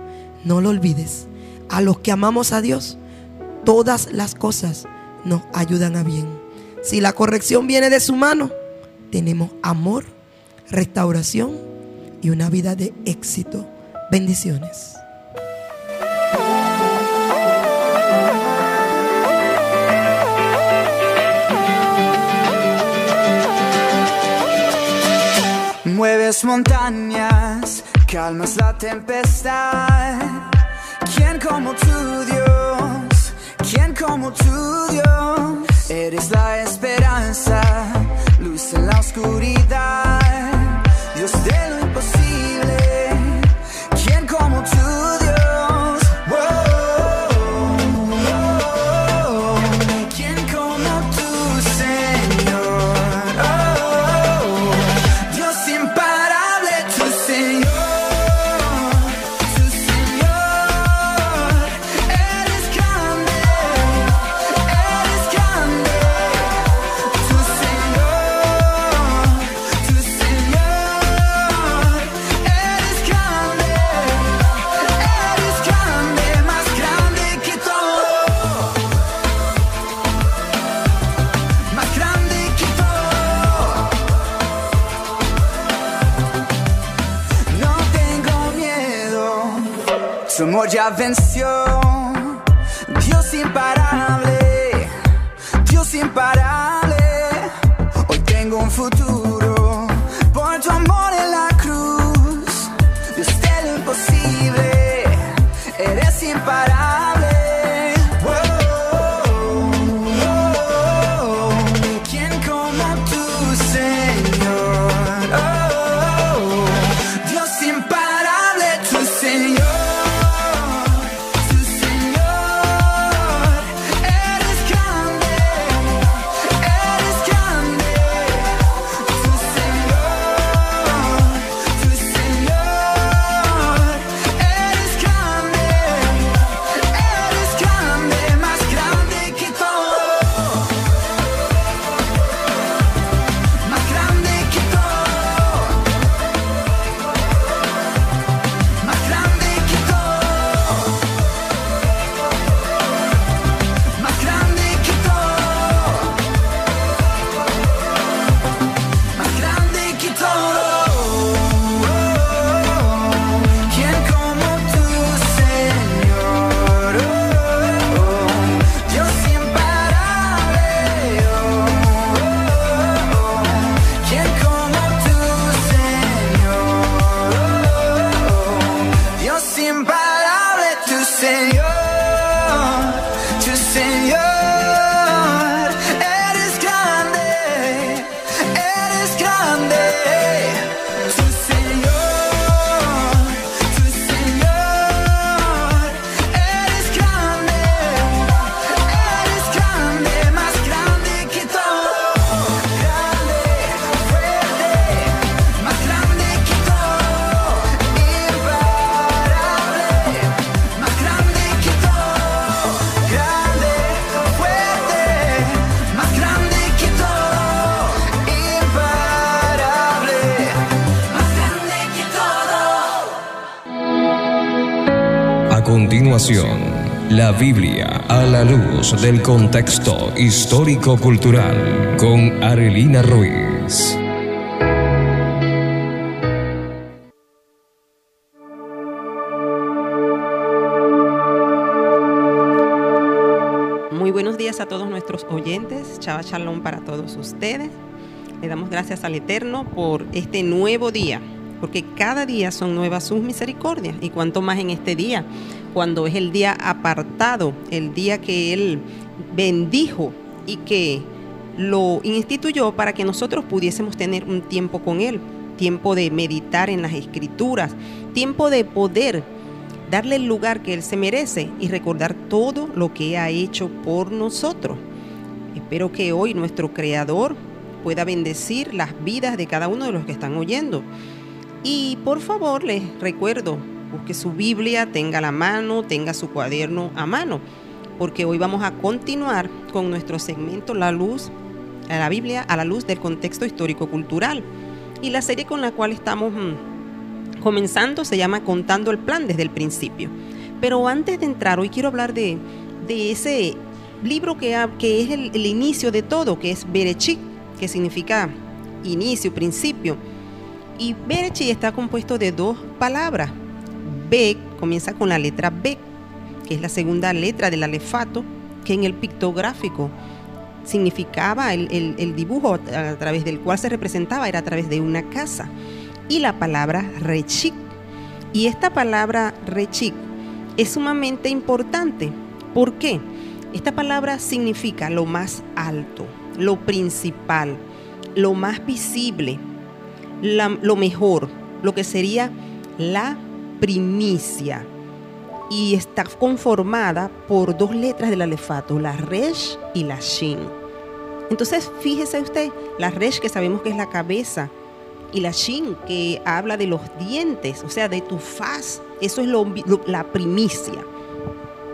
No lo olvides. A los que amamos a Dios, todas las cosas nos ayudan a bien. Si la corrección viene de su mano, tenemos amor, restauración y una vida de éxito. Bendiciones. Mueves montañas, calmas la tempestad. ¿Quién como tu Dios? ¿Quién como tu Dios? Eres la esperanza, luz en la oscuridad, Dios de su amor Biblia a la luz del contexto histórico-cultural con Arelina Ruiz. Muy buenos días a todos nuestros oyentes. Chava Shalom para todos ustedes. Le damos gracias al Eterno por este nuevo día, porque cada día son nuevas sus misericordias y cuanto más en este día, cuando es el día apartado, el día que Él bendijo y que lo instituyó para que nosotros pudiésemos tener un tiempo con Él, tiempo de meditar en las escrituras, tiempo de poder darle el lugar que Él se merece y recordar todo lo que ha hecho por nosotros. Espero que hoy nuestro Creador pueda bendecir las vidas de cada uno de los que están oyendo. Y por favor les recuerdo, busque su Biblia, tenga la mano, tenga su cuaderno a mano, porque hoy vamos a continuar con nuestro segmento La Luz, a la Biblia a la luz del contexto histórico-cultural. Y la serie con la cual estamos mm, comenzando se llama Contando el Plan desde el principio. Pero antes de entrar, hoy quiero hablar de, de ese libro que, que es el, el inicio de todo, que es Berechit, que significa inicio, principio. Y Berechit está compuesto de dos palabras. Bek comienza con la letra B, que es la segunda letra del alefato, que en el pictográfico significaba el, dibujo a través del cual se representaba, era a través de una casa. Y la palabra rechik. Y esta palabra rechik es sumamente importante. ¿Por qué? Esta palabra significa lo más alto, lo principal, lo más visible, lo mejor, lo que sería la primicia. Y está conformada por dos letras del alefato, la resh y la shin. Entonces, fíjese usted, la resh que sabemos que es la cabeza y la shin que habla de los dientes, o sea, de tu faz. Eso es lo- la primicia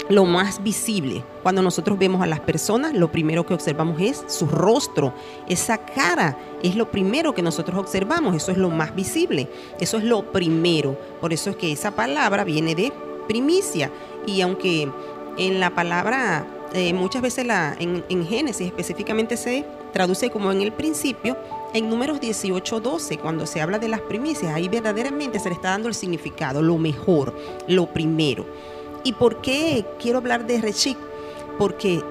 lo más visible. Cuando nosotros vemos a las personas, lo primero que observamos es su rostro, esa cara es lo primero que nosotros observamos, eso es lo más visible, eso es lo primero. Por eso es que esa palabra viene de primicia. Y aunque en la palabra, eh, muchas veces la, en, en Génesis específicamente se traduce como en el principio, en números 18, 12, cuando se habla de las primicias, ahí verdaderamente se le está dando el significado, lo mejor, lo primero. ¿Y por qué quiero hablar de Rechik? Porque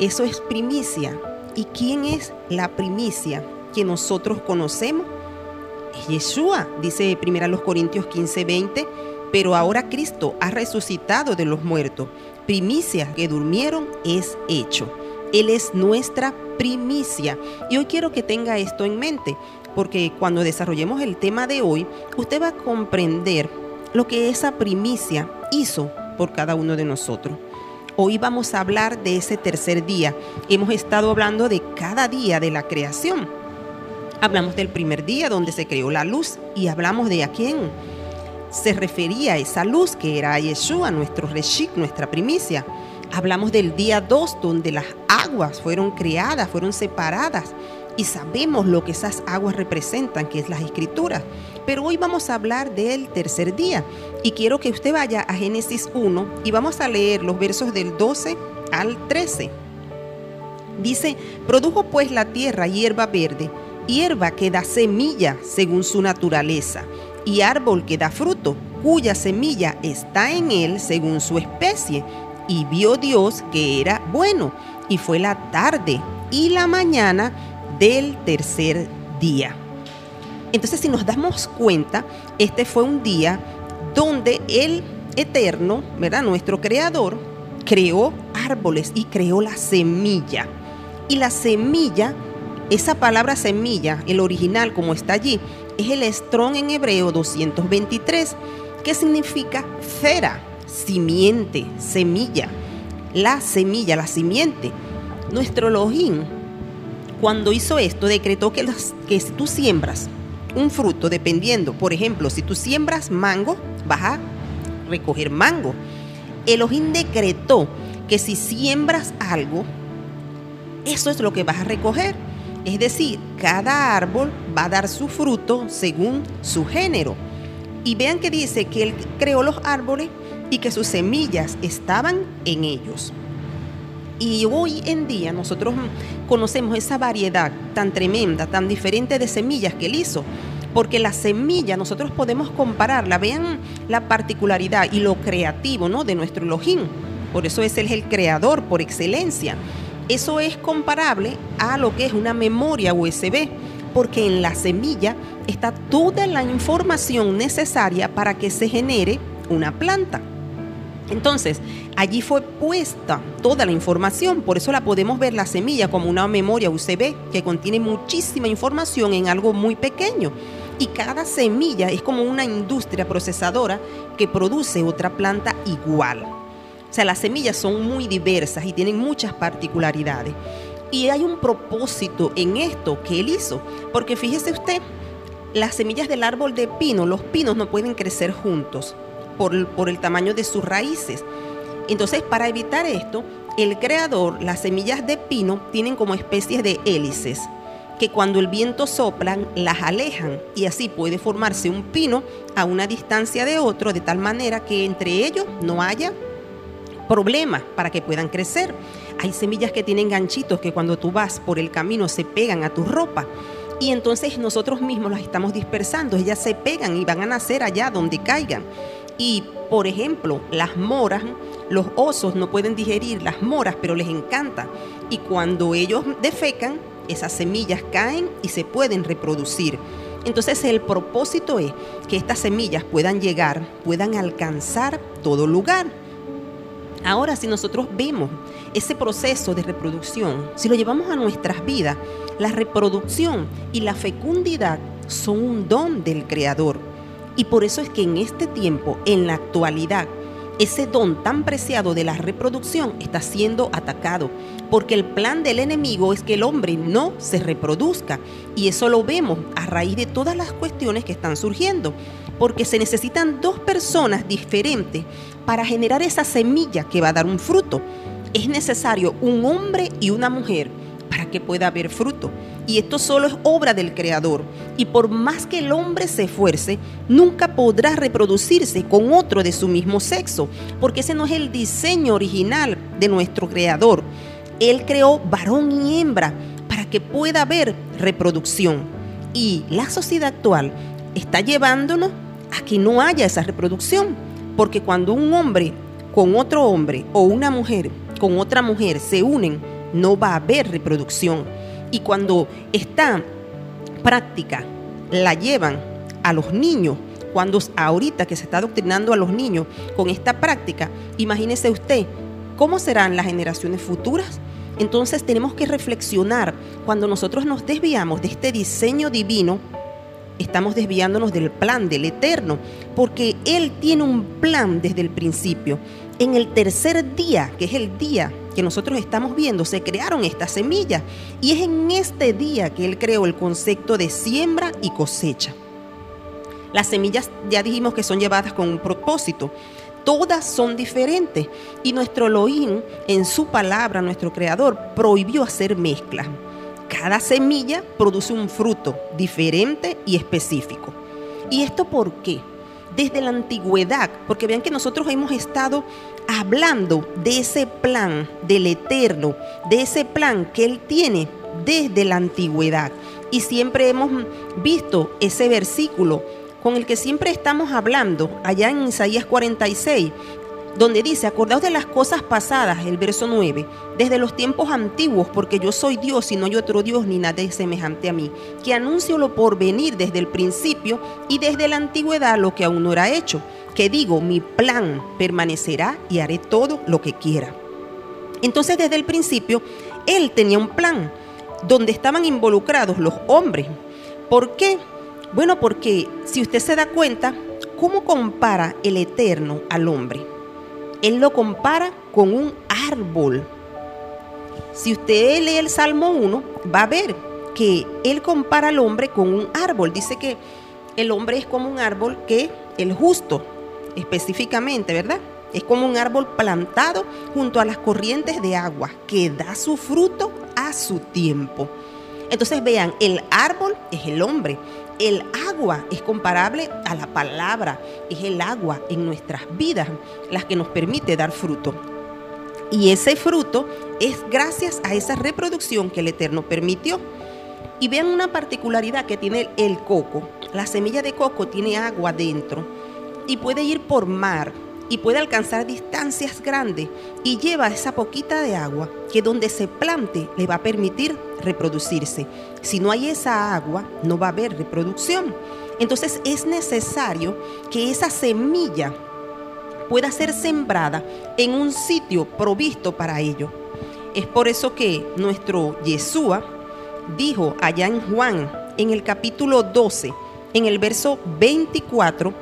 eso es primicia. ¿Y quién es la primicia que nosotros conocemos? Es Yeshua, dice 1 Corintios 15, 20. Pero ahora Cristo ha resucitado de los muertos. Primicia que durmieron es hecho. Él es nuestra primicia. Y hoy quiero que tenga esto en mente, porque cuando desarrollemos el tema de hoy, usted va a comprender lo que esa primicia hizo por cada uno de nosotros. Hoy vamos a hablar de ese tercer día. Hemos estado hablando de cada día de la creación. Hablamos del primer día donde se creó la luz y hablamos de a quién se refería esa luz que era Yeshua, nuestro Reshik, nuestra primicia. Hablamos del día 2 donde las aguas fueron creadas, fueron separadas y sabemos lo que esas aguas representan, que es las escrituras. Pero hoy vamos a hablar del tercer día y quiero que usted vaya a Génesis 1 y vamos a leer los versos del 12 al 13. Dice, produjo pues la tierra hierba verde, hierba que da semilla según su naturaleza, y árbol que da fruto, cuya semilla está en él según su especie. Y vio Dios que era bueno, y fue la tarde y la mañana del tercer día. Entonces, si nos damos cuenta, este fue un día donde el Eterno, ¿verdad? Nuestro Creador, creó árboles y creó la semilla. Y la semilla, esa palabra semilla, el original como está allí, es el estrón en hebreo 223, que significa fera, simiente, semilla. La semilla, la simiente. Nuestro Elohim, cuando hizo esto, decretó que, las- que si tú siembras un fruto, dependiendo, por ejemplo, si tú siembras mango, vas a recoger mango. Elohim decretó que si siembras algo, eso es lo que vas a recoger. Es decir, cada árbol va a dar su fruto según su género. Y vean que dice que él creó los árboles y que sus semillas estaban en ellos. Y hoy en día nosotros conocemos esa variedad tan tremenda, tan diferente de semillas que él hizo. Porque la semilla nosotros podemos compararla, vean la particularidad y lo creativo ¿no? de nuestro Elohim. Por eso es el creador por excelencia. Eso es comparable a lo que es una memoria USB, porque en la semilla está toda la información necesaria para que se genere una planta. Entonces, allí fue puesta toda la información, por eso la podemos ver la semilla como una memoria USB que contiene muchísima información en algo muy pequeño. Y cada semilla es como una industria procesadora que produce otra planta igual. O sea, las semillas son muy diversas y tienen muchas particularidades. Y hay un propósito en esto que él hizo, porque fíjese usted, las semillas del árbol de pino, los pinos no pueden crecer juntos por, el- tamaño de sus raíces. Entonces, para evitar esto, el creador, las semillas de pino tienen como especies de hélices que cuando el viento soplan las alejan y así puede formarse un pino a una distancia de otro de tal manera que entre ellos no haya problema para que puedan crecer. Hay semillas que tienen ganchitos que cuando tú vas por el camino se pegan a tu ropa. Y entonces nosotros mismos las estamos dispersando, ellas se pegan y van a nacer allá donde caigan. Y, por ejemplo, las moras, los osos no pueden digerir las moras, pero les encanta. Y cuando ellos defecan, esas semillas caen y se pueden reproducir. Entonces el propósito es que estas semillas puedan llegar, puedan alcanzar todo lugar. Ahora, si nosotros vemos ese proceso de reproducción, si lo llevamos a nuestras vidas, la reproducción y la fecundidad son un don del Creador. Y por eso es que en este tiempo, en la actualidad, ese don tan preciado de la reproducción está siendo atacado, porque el plan del enemigo es que el hombre no se reproduzca. Y eso lo vemos a raíz de todas las cuestiones que están surgiendo, porque se necesitan dos personas diferentes para generar esa semilla que va a dar un fruto. Es necesario un hombre y una mujer para que pueda haber fruto. Y esto solo es obra del Creador. Y por más que el hombre se esfuerce, nunca podrá reproducirse con otro de su mismo sexo, porque ese no es el diseño original de nuestro Creador. Él creó varón y hembra para que pueda haber reproducción. Y la sociedad actual está llevándonos a que no haya esa reproducción, porque cuando un hombre con otro hombre o una mujer con otra mujer se unen, no va a haber reproducción. Y cuando esta práctica la llevan a los niños, cuando ahorita que se está adoctrinando a los niños con esta práctica, imagínese usted cómo serán las generaciones futuras. Entonces tenemos que reflexionar cuando nosotros nos desviamos de este diseño divino, estamos desviándonos del plan del eterno, porque Él tiene un plan desde el principio. En el tercer día, que es el día que nosotros estamos viendo, se crearon estas semillas. Y es en este día que Él creó el concepto de siembra y cosecha. Las semillas ya dijimos que son llevadas con un propósito. Todas son diferentes. Y nuestro Elohim, en su palabra, nuestro Creador, prohibió hacer mezclas. Cada semilla produce un fruto diferente y específico. ¿Y esto por qué? Desde la antigüedad, porque vean que nosotros hemos estado hablando de ese plan del eterno, de ese plan que Él tiene desde la antigüedad. Y siempre hemos visto ese versículo con el que siempre estamos hablando, allá en Isaías 46, donde dice, acordaos de las cosas pasadas, el verso 9, desde los tiempos antiguos, porque yo soy Dios y no hay otro Dios ni nadie semejante a mí, que anuncio lo por venir desde el principio y desde la antigüedad lo que aún no era hecho, que digo, mi plan permanecerá y haré todo lo que quiera. Entonces desde el principio, Él tenía un plan donde estaban involucrados los hombres. ¿Por qué? Bueno, porque si usted se da cuenta, ¿cómo compara el Eterno al hombre? Él lo compara con un árbol. Si usted lee el Salmo 1, va a ver que Él compara al hombre con un árbol. Dice que el hombre es como un árbol que el justo, específicamente, ¿verdad? Es como un árbol plantado junto a las corrientes de agua que da su fruto a su tiempo. Entonces vean, el árbol es el hombre. El agua es comparable a la palabra. Es el agua en nuestras vidas las que nos permite dar fruto. Y ese fruto es gracias a esa reproducción que el Eterno permitió. Y vean una particularidad que tiene el coco. La semilla de coco tiene agua dentro y puede ir por mar y puede alcanzar distancias grandes y lleva esa poquita de agua que donde se plante le va a permitir reproducirse. Si no hay esa agua, no va a haber reproducción. Entonces es necesario que esa semilla pueda ser sembrada en un sitio provisto para ello. Es por eso que nuestro Yeshua dijo allá en Juan, en el capítulo 12, en el verso 24,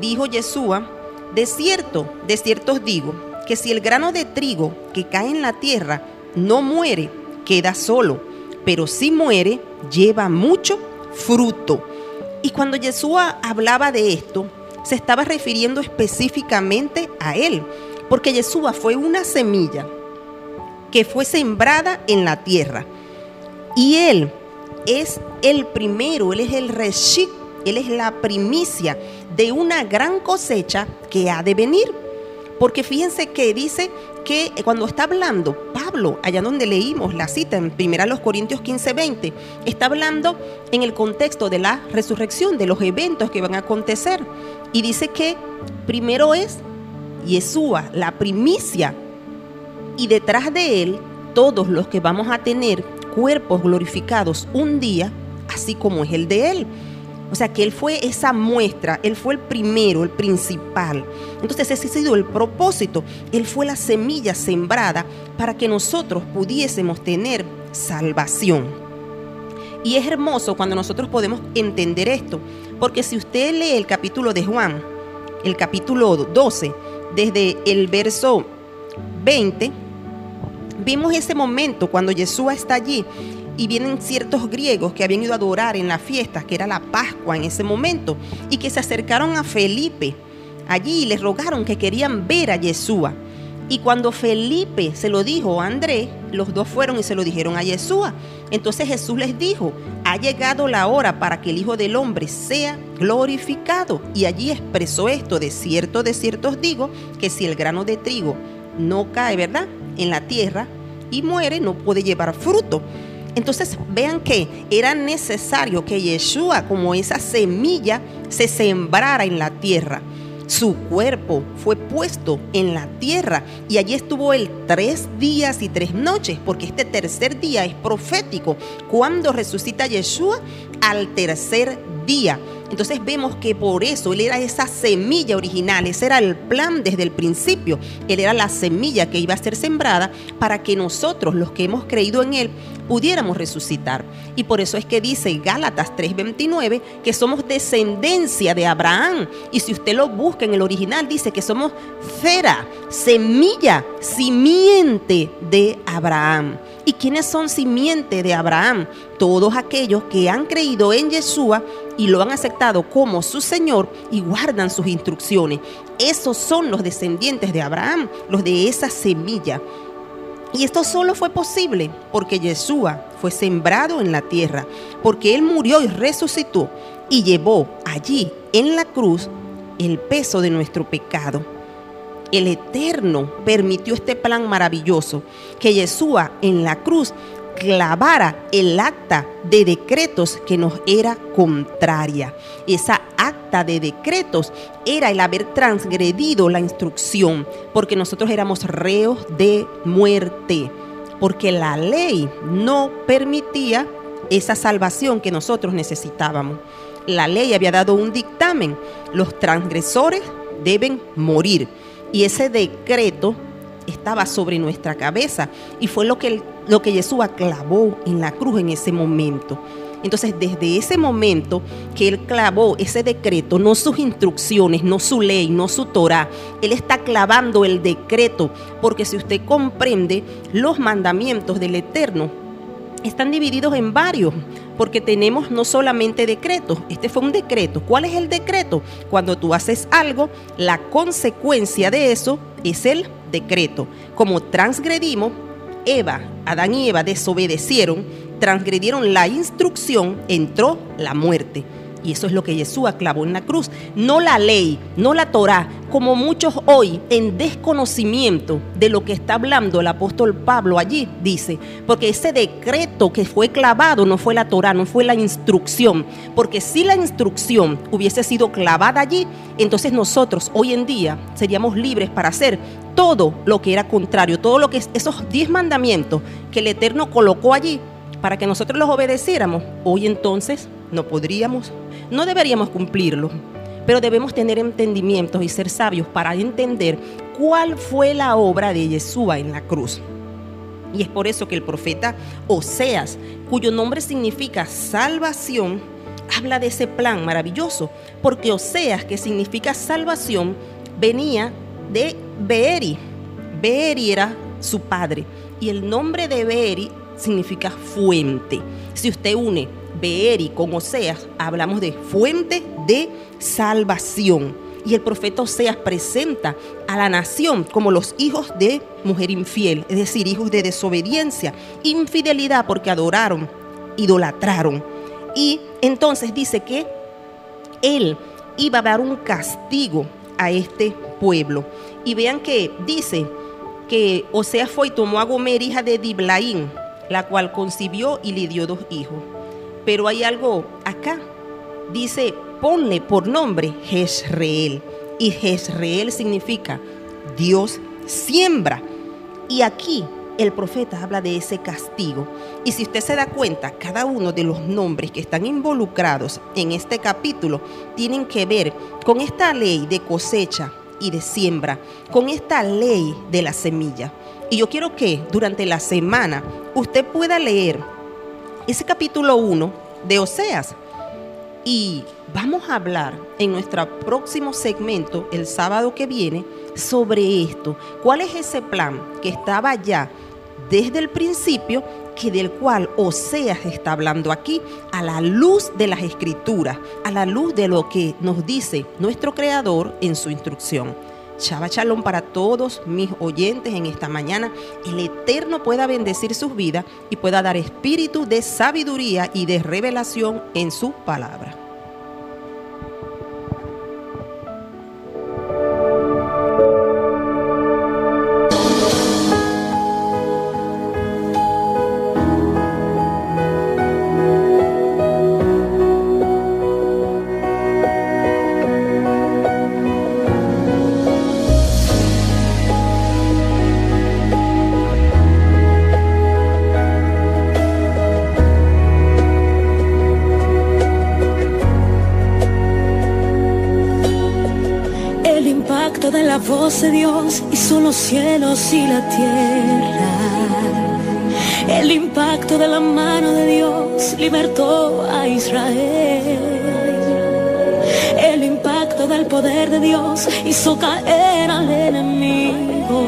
dijo Yeshua, de cierto, de cierto os digo, que si el grano de trigo que cae en la tierra no muere, queda solo, pero si muere, lleva mucho fruto. Y cuando Yeshua hablaba de esto, se estaba refiriendo específicamente a él, porque Yeshua fue una semilla que fue sembrada en la tierra. Y él es el primero, él es el reshit, él es la primicia de una gran cosecha que ha de venir. Porque fíjense que dice que cuando está hablando Pablo, allá donde leímos la cita en 1 Corintios 15, 20, está hablando en el contexto de la resurrección, de los eventos que van a acontecer. Y dice que primero es Yeshua, la primicia, y detrás de él todos los que vamos a tener cuerpos glorificados un día, así como es el de él. O sea que Él fue esa muestra, Él fue el primero, el principal. Entonces ese ha sido el propósito. Él fue la semilla sembrada para que nosotros pudiésemos tener salvación. Y es hermoso cuando nosotros podemos entender esto, porque si usted lee el capítulo de Juan, el capítulo 12, desde el verso 20, vimos ese momento cuando Yeshua está allí y vienen ciertos griegos que habían ido a adorar en la fiesta, que era la Pascua en ese momento, y que se acercaron a Felipe allí y le rogaron que querían ver a Yeshua. Y cuando Felipe se lo dijo a Andrés, los dos fueron y se lo dijeron a Yeshua. Entonces Jesús les dijo, ha llegado la hora para que el Hijo del Hombre sea glorificado. Y allí expresó esto, de cierto, de cierto os digo, que si el grano de trigo no cae, ¿verdad? En la tierra y muere, no puede llevar fruto. Entonces vean que era necesario que Yeshua, como esa semilla, se sembrara en la tierra. Su cuerpo fue puesto en la tierra y allí estuvo él tres días y tres noches, porque este tercer día es profético. Cuando resucita Yeshua, al tercer día. Entonces vemos que por eso Él era esa semilla original, ese era el plan desde el principio. Él era la semilla que iba a ser sembrada para que nosotros, los que hemos creído en Él, pudiéramos resucitar. Y por eso es que dice Gálatas 3:29 que somos descendencia de Abraham. Y si usted lo busca en el original, dice que somos cera, semilla, simiente de Abraham. ¿Y quiénes son simiente de Abraham? Todos aquellos que han creído en Yeshua y lo han aceptado como su Señor y guardan sus instrucciones. Esos son los descendientes de Abraham, los de esa semilla. Y esto solo fue posible porque Yeshua fue sembrado en la tierra, porque Él murió y resucitó y llevó allí en la cruz el peso de nuestro pecado. El Eterno permitió este plan maravilloso, que Yeshua en la cruz clavara el acta de decretos que nos era contraria. Esa acta de decretos era el haber transgredido la instrucción, porque nosotros éramos reos de muerte, porque la ley no permitía esa salvación que nosotros necesitábamos. La ley había dado un dictamen, los transgresores deben morir. Y ese decreto estaba sobre nuestra cabeza y fue lo que, lo que Jesús clavó en la cruz en ese momento. Entonces, desde ese momento que Él clavó ese decreto, no sus instrucciones, no su ley, no su Torah, Él está clavando el decreto, porque si usted comprende los mandamientos del Eterno, están divididos en varios, porque tenemos no solamente decretos, este fue un decreto. ¿Cuál es el decreto? Cuando tú haces algo, la consecuencia de eso es el decreto. Como transgredimos, Eva, Adán y Eva desobedecieron, transgredieron la instrucción, entró la muerte. Y eso es lo que Jesús clavó en la cruz. No la ley, no la Torah, como muchos hoy en desconocimiento de lo que está hablando el apóstol Pablo allí, dice. Porque ese decreto que fue clavado no fue la Torah, no fue la instrucción. Porque si la instrucción hubiese sido clavada allí, entonces nosotros hoy en día seríamos libres para hacer todo lo que era contrario, todo lo que es esos diez mandamientos que el Eterno colocó allí para que nosotros los obedeciéramos, hoy entonces no podríamos, no deberíamos cumplirlo, pero debemos tener entendimientos y ser sabios para entender cuál fue la obra de Yeshua en la cruz. Y es por eso que el profeta Oseas, cuyo nombre significa salvación, habla de ese plan maravilloso, porque Oseas, que significa salvación, venía de Beeri. Beeri era su padre, y el nombre de Beeri significa fuente. Si usted une Beeri con Oseas, hablamos de fuente de salvación. Y el profeta Oseas presenta a la nación como los hijos de mujer infiel, es decir, hijos de desobediencia, infidelidad porque adoraron, idolatraron. Y entonces dice que él iba a dar un castigo a este pueblo. Y vean que dice que Oseas fue y tomó a Gomer, hija de Diblaín, la cual concibió y le dio dos hijos. Pero hay algo acá. Dice, ponle por nombre Jezreel. Y Jezreel significa Dios siembra. Y aquí el profeta habla de ese castigo. Y si usted se da cuenta, cada uno de los nombres que están involucrados en este capítulo tienen que ver con esta ley de cosecha y de siembra, con esta ley de la semilla. Y yo quiero que durante la semana usted pueda leer ese capítulo 1 de Oseas. Y vamos a hablar en nuestro próximo segmento, el sábado que viene, sobre esto. ¿Cuál es ese plan que estaba ya desde el principio, que del cual Oseas está hablando aquí, a la luz de las escrituras, a la luz de lo que nos dice nuestro Creador en su instrucción? Chava Shalom para todos mis oyentes en esta mañana. El Eterno pueda bendecir sus vidas y pueda dar espíritu de sabiduría y de revelación en su palabra. De Dios hizo los cielos y la tierra. El impacto de la mano de Dios libertó a Israel. El impacto del poder de Dios hizo caer al enemigo.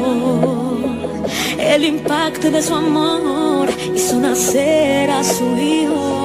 El impacto de su amor hizo nacer a su hijo.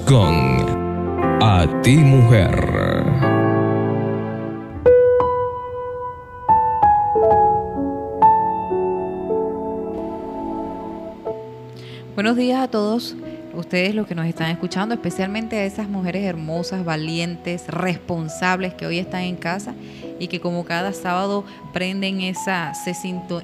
Con A ti mujer. Buenos días a todos ustedes los que nos están escuchando, especialmente a esas mujeres hermosas, valientes, responsables que hoy están en casa y que como cada sábado prenden esa,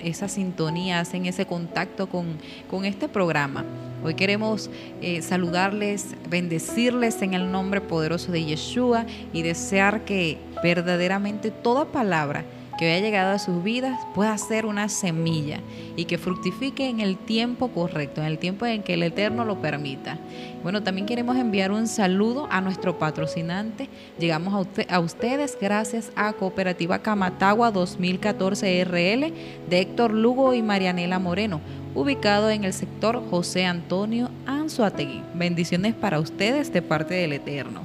esa sintonía, hacen ese contacto con, con este programa. Hoy queremos eh, saludarles, bendecirles en el nombre poderoso de Yeshua y desear que verdaderamente toda palabra que haya llegado a sus vidas pueda ser una semilla y que fructifique en el tiempo correcto, en el tiempo en que el Eterno lo permita. Bueno, también queremos enviar un saludo a nuestro patrocinante. Llegamos a, usted- a ustedes gracias a Cooperativa Camatagua 2014 RL de Héctor Lugo y Marianela Moreno, ubicado en el sector José Antonio Anzuategui. Bendiciones para ustedes de parte del Eterno.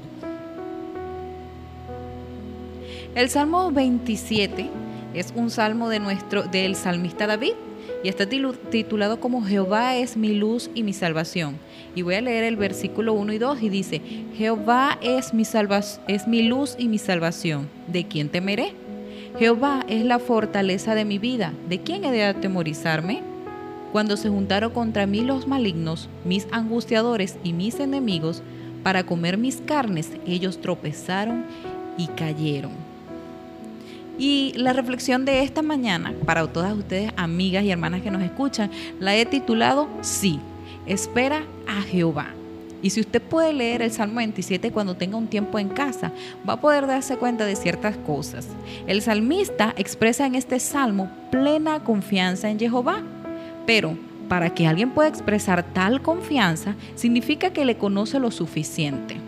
El Salmo 27 es un salmo de nuestro, del salmista David y está titulado como Jehová es mi luz y mi salvación. Y voy a leer el versículo 1 y 2 y dice, Jehová es mi, es mi luz y mi salvación. ¿De quién temeré? Jehová es la fortaleza de mi vida. ¿De quién he de atemorizarme? Cuando se juntaron contra mí los malignos, mis angustiadores y mis enemigos, para comer mis carnes, ellos tropezaron y cayeron. Y la reflexión de esta mañana, para todas ustedes, amigas y hermanas que nos escuchan, la he titulado Sí, espera a Jehová. Y si usted puede leer el Salmo 27 cuando tenga un tiempo en casa, va a poder darse cuenta de ciertas cosas. El salmista expresa en este salmo plena confianza en Jehová. Pero para que alguien pueda expresar tal confianza, significa que le conoce lo suficiente.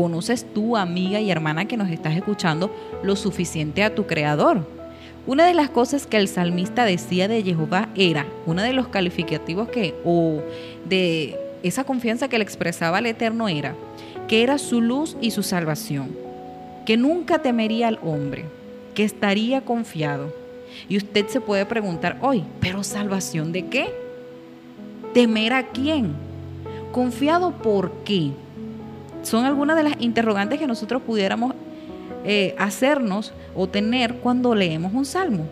¿Conoces tú, amiga y hermana que nos estás escuchando, lo suficiente a tu Creador? Una de las cosas que el salmista decía de Jehová era, uno de los calificativos que, o de esa confianza que le expresaba al Eterno era, que era su luz y su salvación, que nunca temería al hombre, que estaría confiado. Y usted se puede preguntar hoy, ¿pero salvación de qué? ¿Temer a quién? ¿Confiado por qué? Son algunas de las interrogantes que nosotros pudiéramos eh, hacernos o tener cuando leemos un salmo.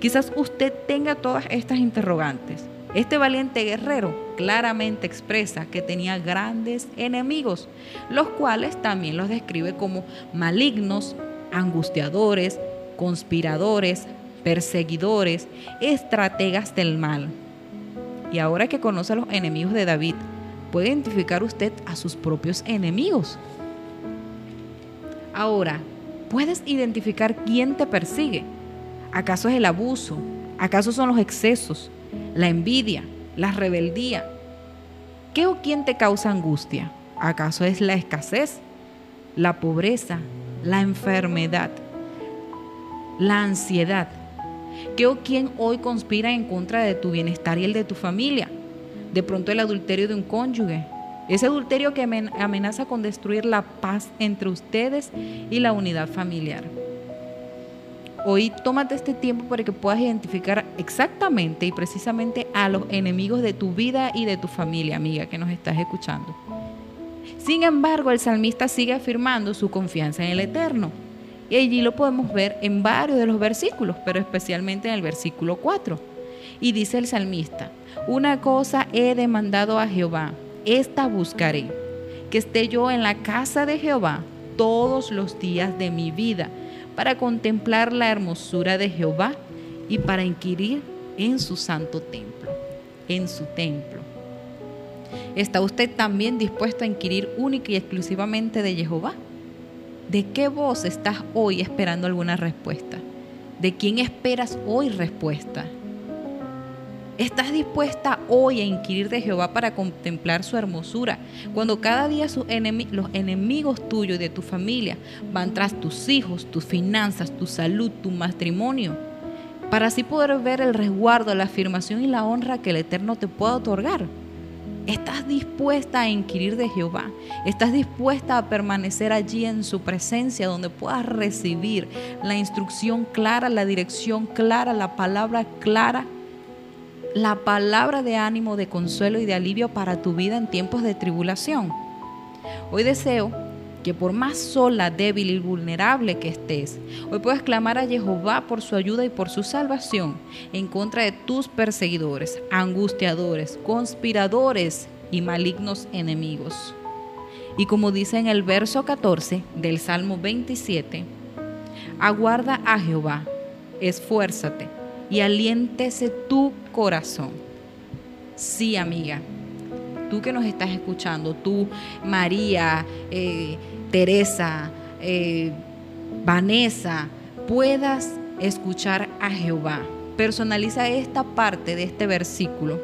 Quizás usted tenga todas estas interrogantes. Este valiente guerrero claramente expresa que tenía grandes enemigos, los cuales también los describe como malignos, angustiadores, conspiradores, perseguidores, estrategas del mal. Y ahora que conoce a los enemigos de David, ¿puede identificar usted a sus propios enemigos? Ahora, ¿puedes identificar quién te persigue? ¿Acaso es el abuso? ¿Acaso son los excesos? ¿La envidia? ¿La rebeldía? ¿Qué o quién te causa angustia? ¿Acaso es la escasez? ¿La pobreza? ¿La enfermedad? ¿La ansiedad? ¿Qué o quién hoy conspira en contra de tu bienestar y el de tu familia? De pronto el adulterio de un cónyuge. Ese adulterio que amen- amenaza con destruir la paz entre ustedes y la unidad familiar. Hoy tómate este tiempo para que puedas identificar exactamente y precisamente a los enemigos de tu vida y de tu familia, amiga, que nos estás escuchando. Sin embargo, el salmista sigue afirmando su confianza en el Eterno. Y allí lo podemos ver en varios de los versículos, pero especialmente en el versículo 4. Y dice el salmista, una cosa he demandado a Jehová, esta buscaré, que esté yo en la casa de Jehová todos los días de mi vida, para contemplar la hermosura de Jehová y para inquirir en su santo templo, en su templo. ¿Está usted también dispuesto a inquirir única y exclusivamente de Jehová? ¿De qué voz estás hoy esperando alguna respuesta? ¿De quién esperas hoy respuesta? ¿Estás dispuesta hoy a inquirir de Jehová para contemplar su hermosura? Cuando cada día los enemigos tuyos y de tu familia van tras tus hijos, tus finanzas, tu salud, tu matrimonio, para así poder ver el resguardo, la afirmación y la honra que el Eterno te pueda otorgar. ¿Estás dispuesta a inquirir de Jehová? ¿Estás dispuesta a permanecer allí en su presencia donde puedas recibir la instrucción clara, la dirección clara, la palabra clara? La palabra de ánimo, de consuelo y de alivio para tu vida en tiempos de tribulación. Hoy deseo que por más sola, débil y vulnerable que estés, hoy puedas clamar a Jehová por su ayuda y por su salvación en contra de tus perseguidores, angustiadores, conspiradores y malignos enemigos. Y como dice en el verso 14 del Salmo 27, aguarda a Jehová, esfuérzate y aliéntese tu corazón. Sí, amiga, tú que nos estás escuchando, tú, María, eh, Teresa, eh, Vanessa, puedas escuchar a Jehová. Personaliza esta parte de este versículo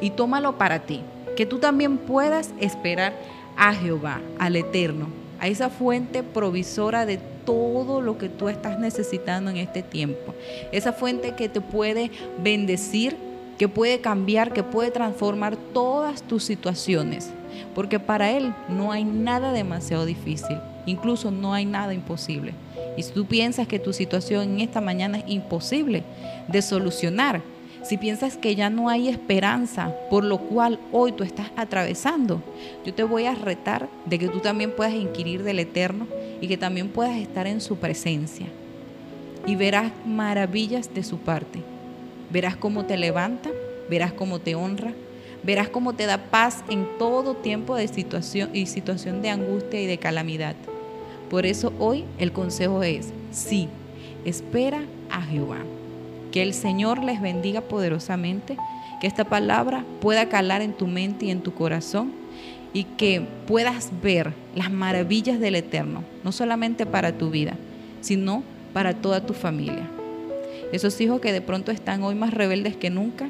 y tómalo para ti. Que tú también puedas esperar a Jehová, al Eterno, a esa fuente provisora de todo lo que tú estás necesitando en este tiempo. Esa fuente que te puede bendecir, que puede cambiar, que puede transformar todas tus situaciones. Porque para Él no hay nada demasiado difícil, incluso no hay nada imposible. Y si tú piensas que tu situación en esta mañana es imposible de solucionar, si piensas que ya no hay esperanza por lo cual hoy tú estás atravesando, yo te voy a retar de que tú también puedas inquirir del Eterno y que también puedas estar en su presencia. Y verás maravillas de su parte. Verás cómo te levanta, verás cómo te honra, verás cómo te da paz en todo tiempo de situación y situación de angustia y de calamidad. Por eso hoy el consejo es, sí, espera a Jehová. Que el Señor les bendiga poderosamente, que esta palabra pueda calar en tu mente y en tu corazón y que puedas ver las maravillas del Eterno, no solamente para tu vida, sino para toda tu familia. Esos hijos que de pronto están hoy más rebeldes que nunca,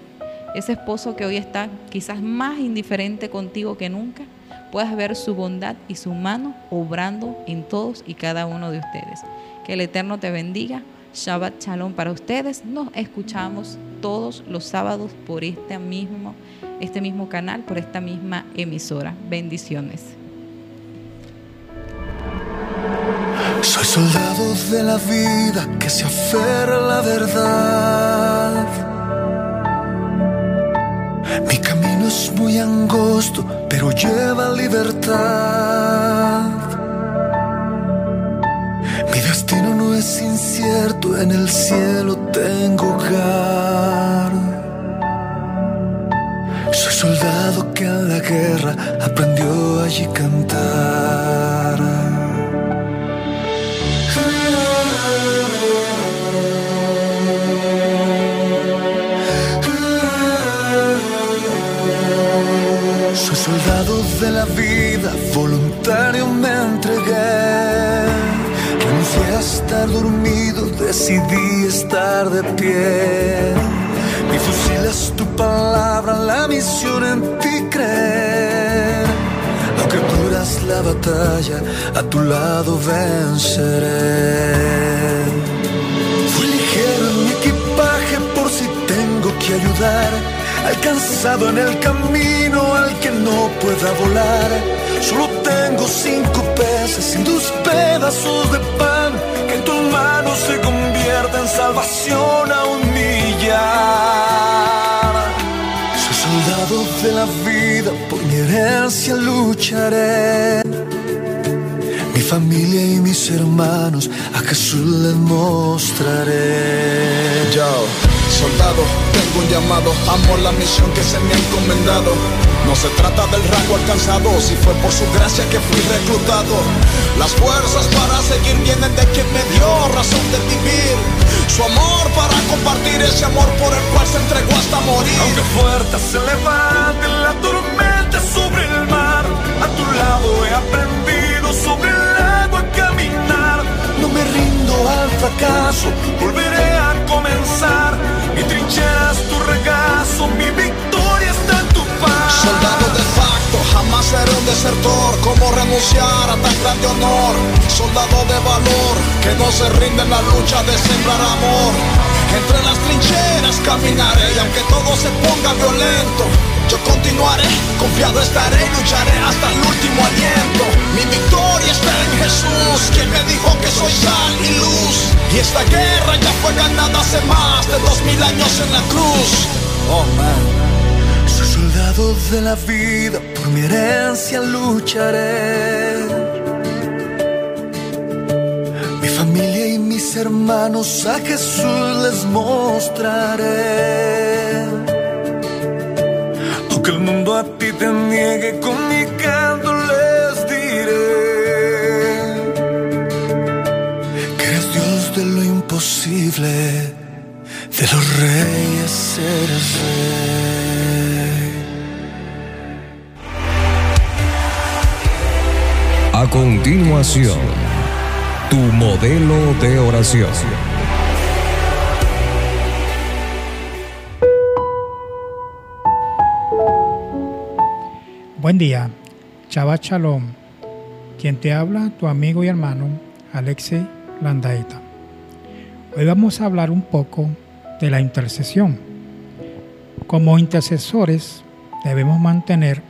ese esposo que hoy está quizás más indiferente contigo que nunca, puedas ver su bondad y su mano obrando en todos y cada uno de ustedes. Que el Eterno te bendiga. Shabbat Shalom para ustedes. Nos escuchamos todos los sábados por este mismo, este mismo canal, por esta misma emisora. Bendiciones. Soy soldado de la vida que se aferra a la verdad. Mi camino es muy angosto, pero lleva libertad. Mi destino no es incierto, en el cielo tengo hogar. Soy soldado que en la guerra aprendió allí cantar. Soy soldado de la vida, voluntario decidí estar de pie. Mi fusil es tu palabra, la misión en ti creer. Aunque duras la batalla, a tu lado venceré. Fui ligero en mi equipaje por si tengo que ayudar. Alcanzado en el camino al que no pueda volar. Solo tengo cinco peces y dos pedazos de pan que en tus manos se convierta en salvación a un millar. Soy soldado de la vida, por mi herencia lucharé. Mi familia y mis hermanos a Jesús les mostraré. Yo, soldado, tengo un llamado, amo la misión que se me ha encomendado. No se trata del rango alcanzado, si fue por su gracia que fui reclutado. Las fuerzas para seguir vienen de quien me dio razón de vivir. Su amor para compartir ese amor por el cual se entregó hasta morir. Aunque fuerte se levante la tormenta sobre el mar, a tu lado he aprendido sobre el agua a caminar. No me rindo al fracaso, volveré a comenzar. Mi trinchera es tu regazo, mi victoria Soldado de facto, jamás seré un desertor. ¿Cómo renunciar a tan grande honor? Soldado de valor, que no se rinde en la lucha de sembrar amor. Entre las trincheras caminaré y aunque todo se ponga violento, yo continuaré, confiado estaré y lucharé hasta el último aliento. Mi victoria está en Jesús, quien me dijo que soy sal y luz. Y esta guerra ya fue ganada hace más de dos mil años en la cruz. Oh man. Soldado de la vida, por mi herencia lucharé. Mi familia y mis hermanos a Jesús les mostraré. Aunque el mundo a ti te niegue, con mi canto les diré que eres Dios de lo imposible, de los reyes eres rey. Continuación, tu modelo de oración. Buen día, Chava Shalom. Quien te habla, tu amigo y hermano Alexei Landaeta. Hoy vamos a hablar un poco de la intercesión. Como intercesores debemos mantener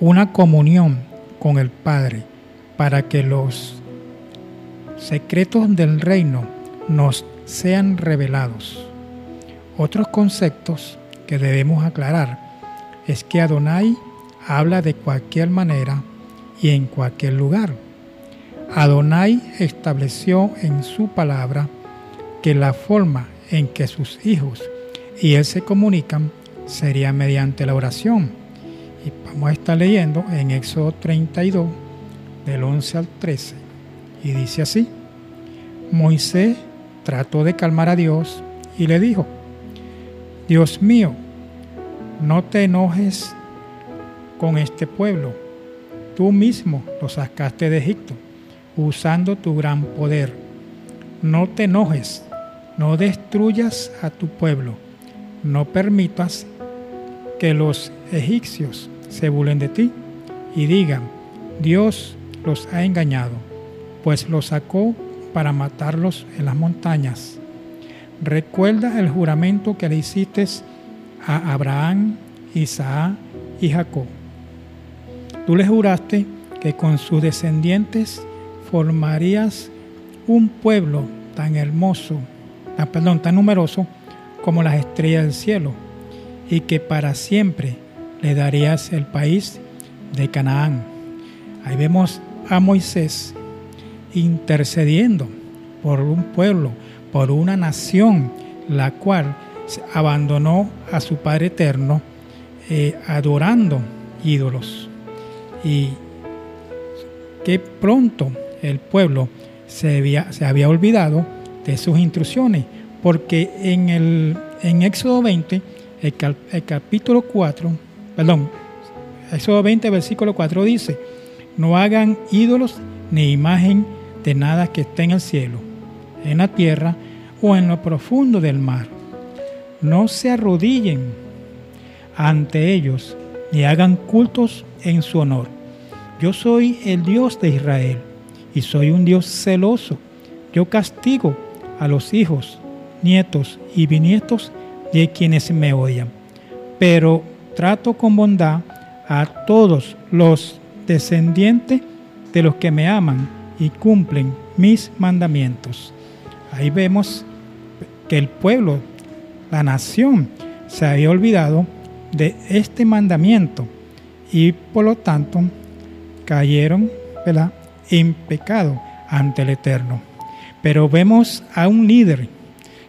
una comunión con el Padre para que los secretos del reino nos sean revelados. Otros conceptos que debemos aclarar es que Adonai habla de cualquier manera y en cualquier lugar. Adonai estableció en su palabra que la forma en que sus hijos y él se comunican sería mediante la oración. Y vamos a estar leyendo en Éxodo 32, del 11 al 13. Y dice así, Moisés trató de calmar a Dios y le dijo, Dios mío, no te enojes con este pueblo. Tú mismo lo sacaste de Egipto, usando tu gran poder. No te enojes, no destruyas a tu pueblo, no permitas que los egipcios se burlen de ti y digan, Dios los ha engañado, pues los sacó para matarlos en las montañas. Recuerda el juramento que le hiciste a Abraham, Isaac y Jacob. Tú le juraste que con sus descendientes formarías un pueblo tan hermoso, tan, perdón, tan numeroso como las estrellas del cielo, y que para siempre le darías el país de Canaán. Ahí vemos a Moisés intercediendo por un pueblo, por una nación, la cual abandonó a su Padre Eterno, eh, adorando ídolos. Y que pronto el pueblo se había, se había olvidado de sus instrucciones, porque en, el, en Éxodo 20, el, cal- el capítulo 4, perdón, Éxodo 20, versículo 4 dice, no hagan ídolos ni imagen de nada que esté en el cielo, en la tierra o en lo profundo del mar. No se arrodillen ante ellos ni hagan cultos en su honor. Yo soy el Dios de Israel y soy un Dios celoso. Yo castigo a los hijos, nietos y bisnietos de quienes me odian, pero trato con bondad a todos los descendientes de los que me aman y cumplen mis mandamientos. Ahí vemos que el pueblo, la nación, se había olvidado de este mandamiento y por lo tanto cayeron en pecado ante el Eterno. Pero vemos a un líder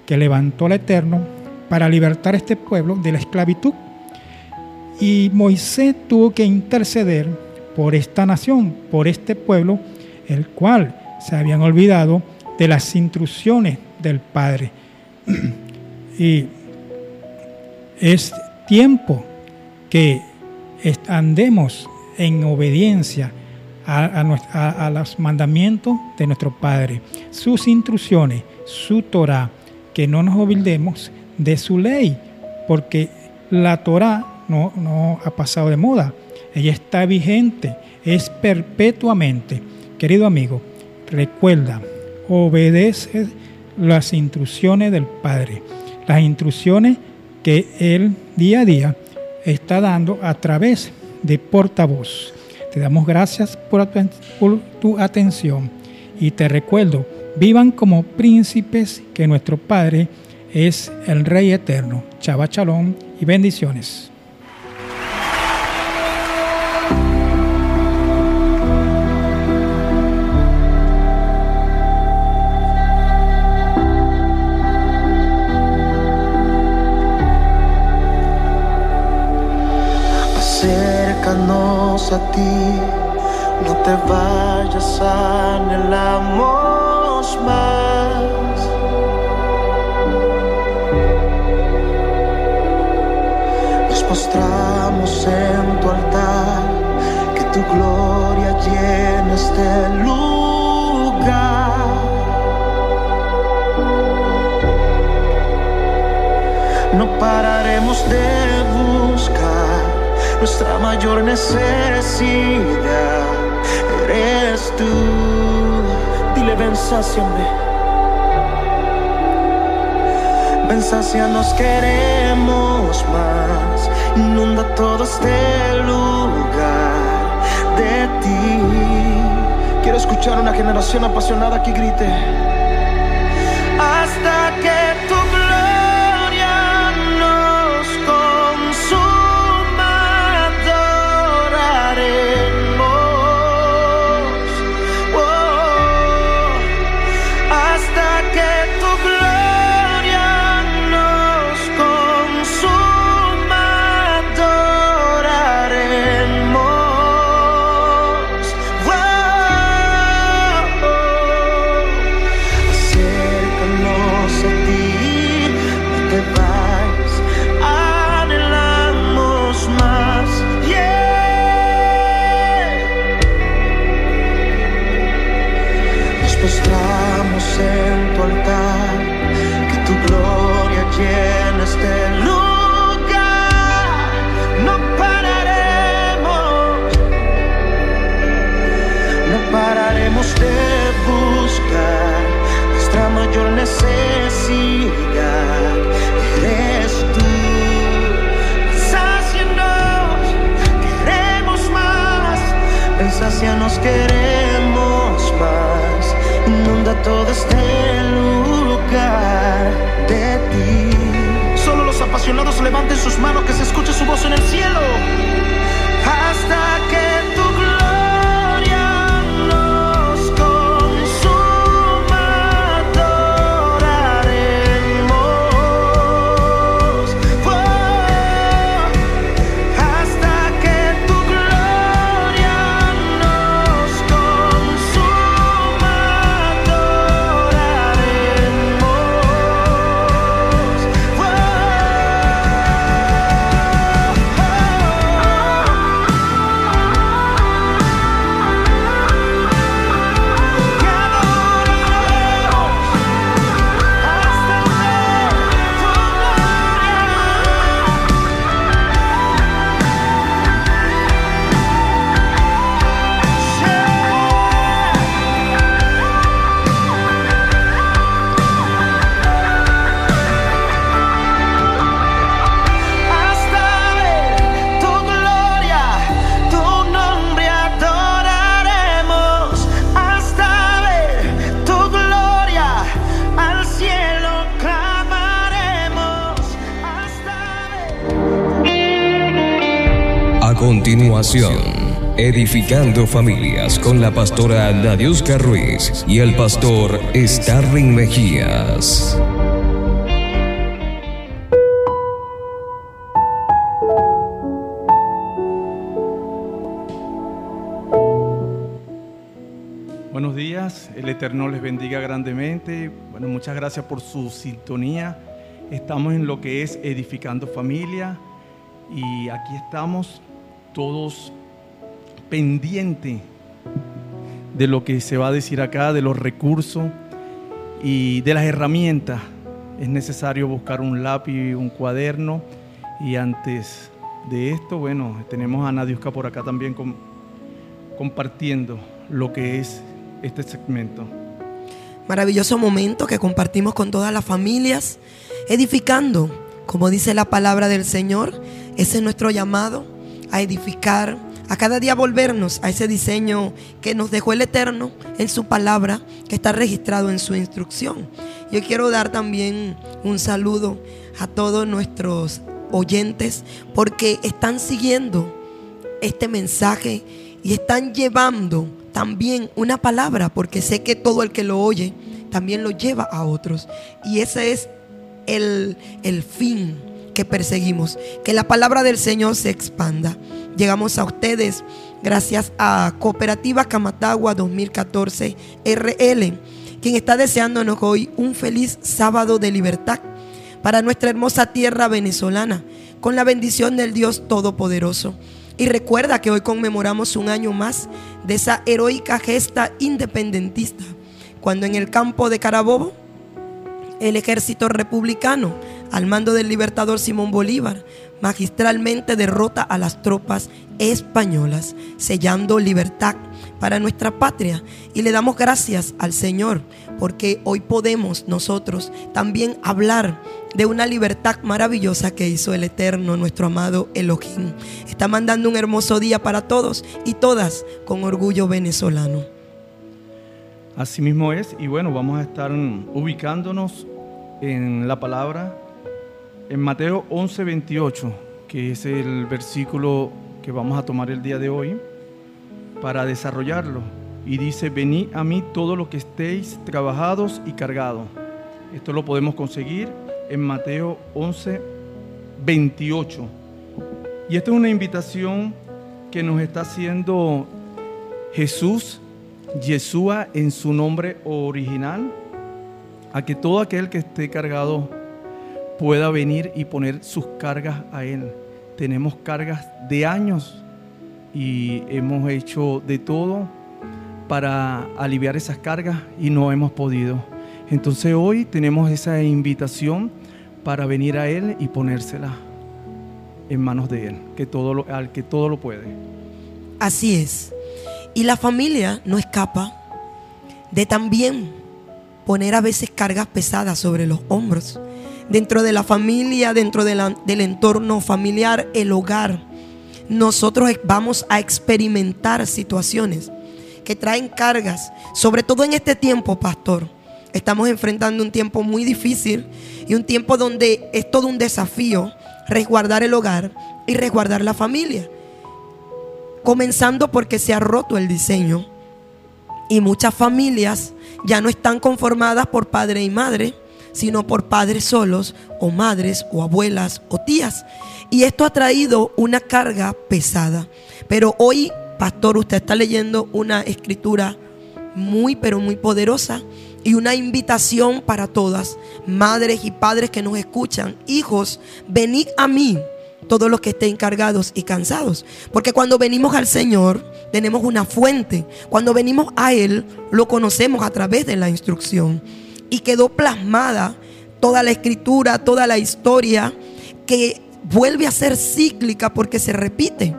que levantó al Eterno para libertar a este pueblo de la esclavitud. Y Moisés tuvo que interceder por esta nación, por este pueblo, el cual se habían olvidado de las instrucciones del Padre. <clears throat> y es tiempo que andemos en obediencia a, a los mandamientos de nuestro Padre, sus instrucciones, su Torah, que no nos olvidemos de su ley, porque la Torah no ha pasado de moda, ella está vigente, es perpetuamente. Querido amigo, recuerda, obedece las instrucciones del Padre, las instrucciones que Él día a día está dando a través de portavoz. Te damos gracias por, tu atención y te recuerdo, vivan como príncipes que nuestro Padre es el Rey eterno. Chava Chalón y bendiciones. Acercarnos a ti. No te vayas, anhelamos más. Nos postramos en tu altar, que tu gloria llene este lugar. No pararemos de nuestra mayor necesidad. Eres tú. Dile, ven, sáciame. Nos queremos más. Inunda todo este lugar de ti. Quiero escuchar una generación apasionada que grite. Hasta que levanten sus manos, que se escuche su voz en el cielo. Edificando familias con la pastora Nadiuska Ruiz y el pastor Starling Mejías. Buenos días, el Eterno les bendiga grandemente. Bueno, muchas gracias por su sintonía. Estamos en lo que es edificando familia y aquí estamos todos pendientes de lo que se va a decir acá, de los recursos y de las herramientas. Es necesario buscar un lápiz, un cuaderno y antes de esto, bueno, tenemos a Nadiuska por acá también com- compartiendo lo que es este segmento. Maravilloso momento que compartimos con todas las familias, edificando, como dice la palabra del Señor. Ese es nuestro llamado a edificar, a cada día volvernos a ese diseño que nos dejó el Eterno en su palabra, que está registrado en su instrucción. Yo quiero dar también un saludo a todos nuestros oyentes porque están siguiendo este mensaje y están llevando también una palabra, porque sé que todo el que lo oye también lo lleva a otros. Y ese es el, el fin que perseguimos. Que la palabra del Señor se expanda. Llegamos a ustedes gracias a Cooperativa Camatagua 2014 RL, quien está deseándonos hoy un feliz sábado de libertad para nuestra hermosa tierra venezolana, con la bendición del Dios Todopoderoso. Y recuerda que hoy conmemoramos un año más de esa heroica gesta independentista, cuando en el campo de Carabobo, el ejército republicano, al mando del libertador Simón Bolívar, magistralmente derrota a las tropas españolas, sellando libertad para nuestra patria. Y le damos gracias al Señor, porque hoy podemos nosotros también hablar de una libertad maravillosa que hizo el Eterno, nuestro amado Elohim. Está mandando un hermoso día para todos y todas con orgullo venezolano. Así mismo es, y bueno, vamos a estar ubicándonos en la palabra en Mateo 11, 28, que es el versículo que vamos a tomar el día de hoy para desarrollarlo. Y dice, venid a mí todos los que estéis trabajados y cargados. Esto lo podemos conseguir en Mateo 11, 28. Y esta es una invitación que nos está haciendo Jesús, Yeshua en su nombre original, a que todo aquel que esté cargado pueda venir y poner sus cargas a Él. Tenemos cargas de años y hemos hecho de todo para aliviar esas cargas y no hemos podido. Entonces hoy tenemos esa invitación para venir a Él y ponérsela en manos de Él, que todo lo, al que todo lo puede. Así es. Y la familia no escapa de también poner a veces cargas pesadas sobre los hombros. Dentro de la familia, dentro del entorno familiar, el hogar, nosotros vamos a experimentar situaciones que traen cargas, sobre todo en este tiempo, pastor. Estamos enfrentando un tiempo muy difícil y un tiempo donde es todo un desafío resguardar el hogar y resguardar la familia. Comenzando porque se ha roto el diseño y muchas familias ya no están conformadas por padre y madre, sino por padres solos o madres o abuelas o tías. Y esto ha traído una carga pesada. Pero hoy, pastor, usted está leyendo una escritura muy, pero muy poderosa y una invitación para todas, madres y padres que nos escuchan, hijos, venid a mí todos los que estén cargados y cansados. Porque cuando venimos al Señor, tenemos una fuente. Cuando venimos a Él, lo conocemos a través de la instrucción. Y quedó plasmada toda la escritura, toda la historia, que vuelve a ser cíclica porque se repite.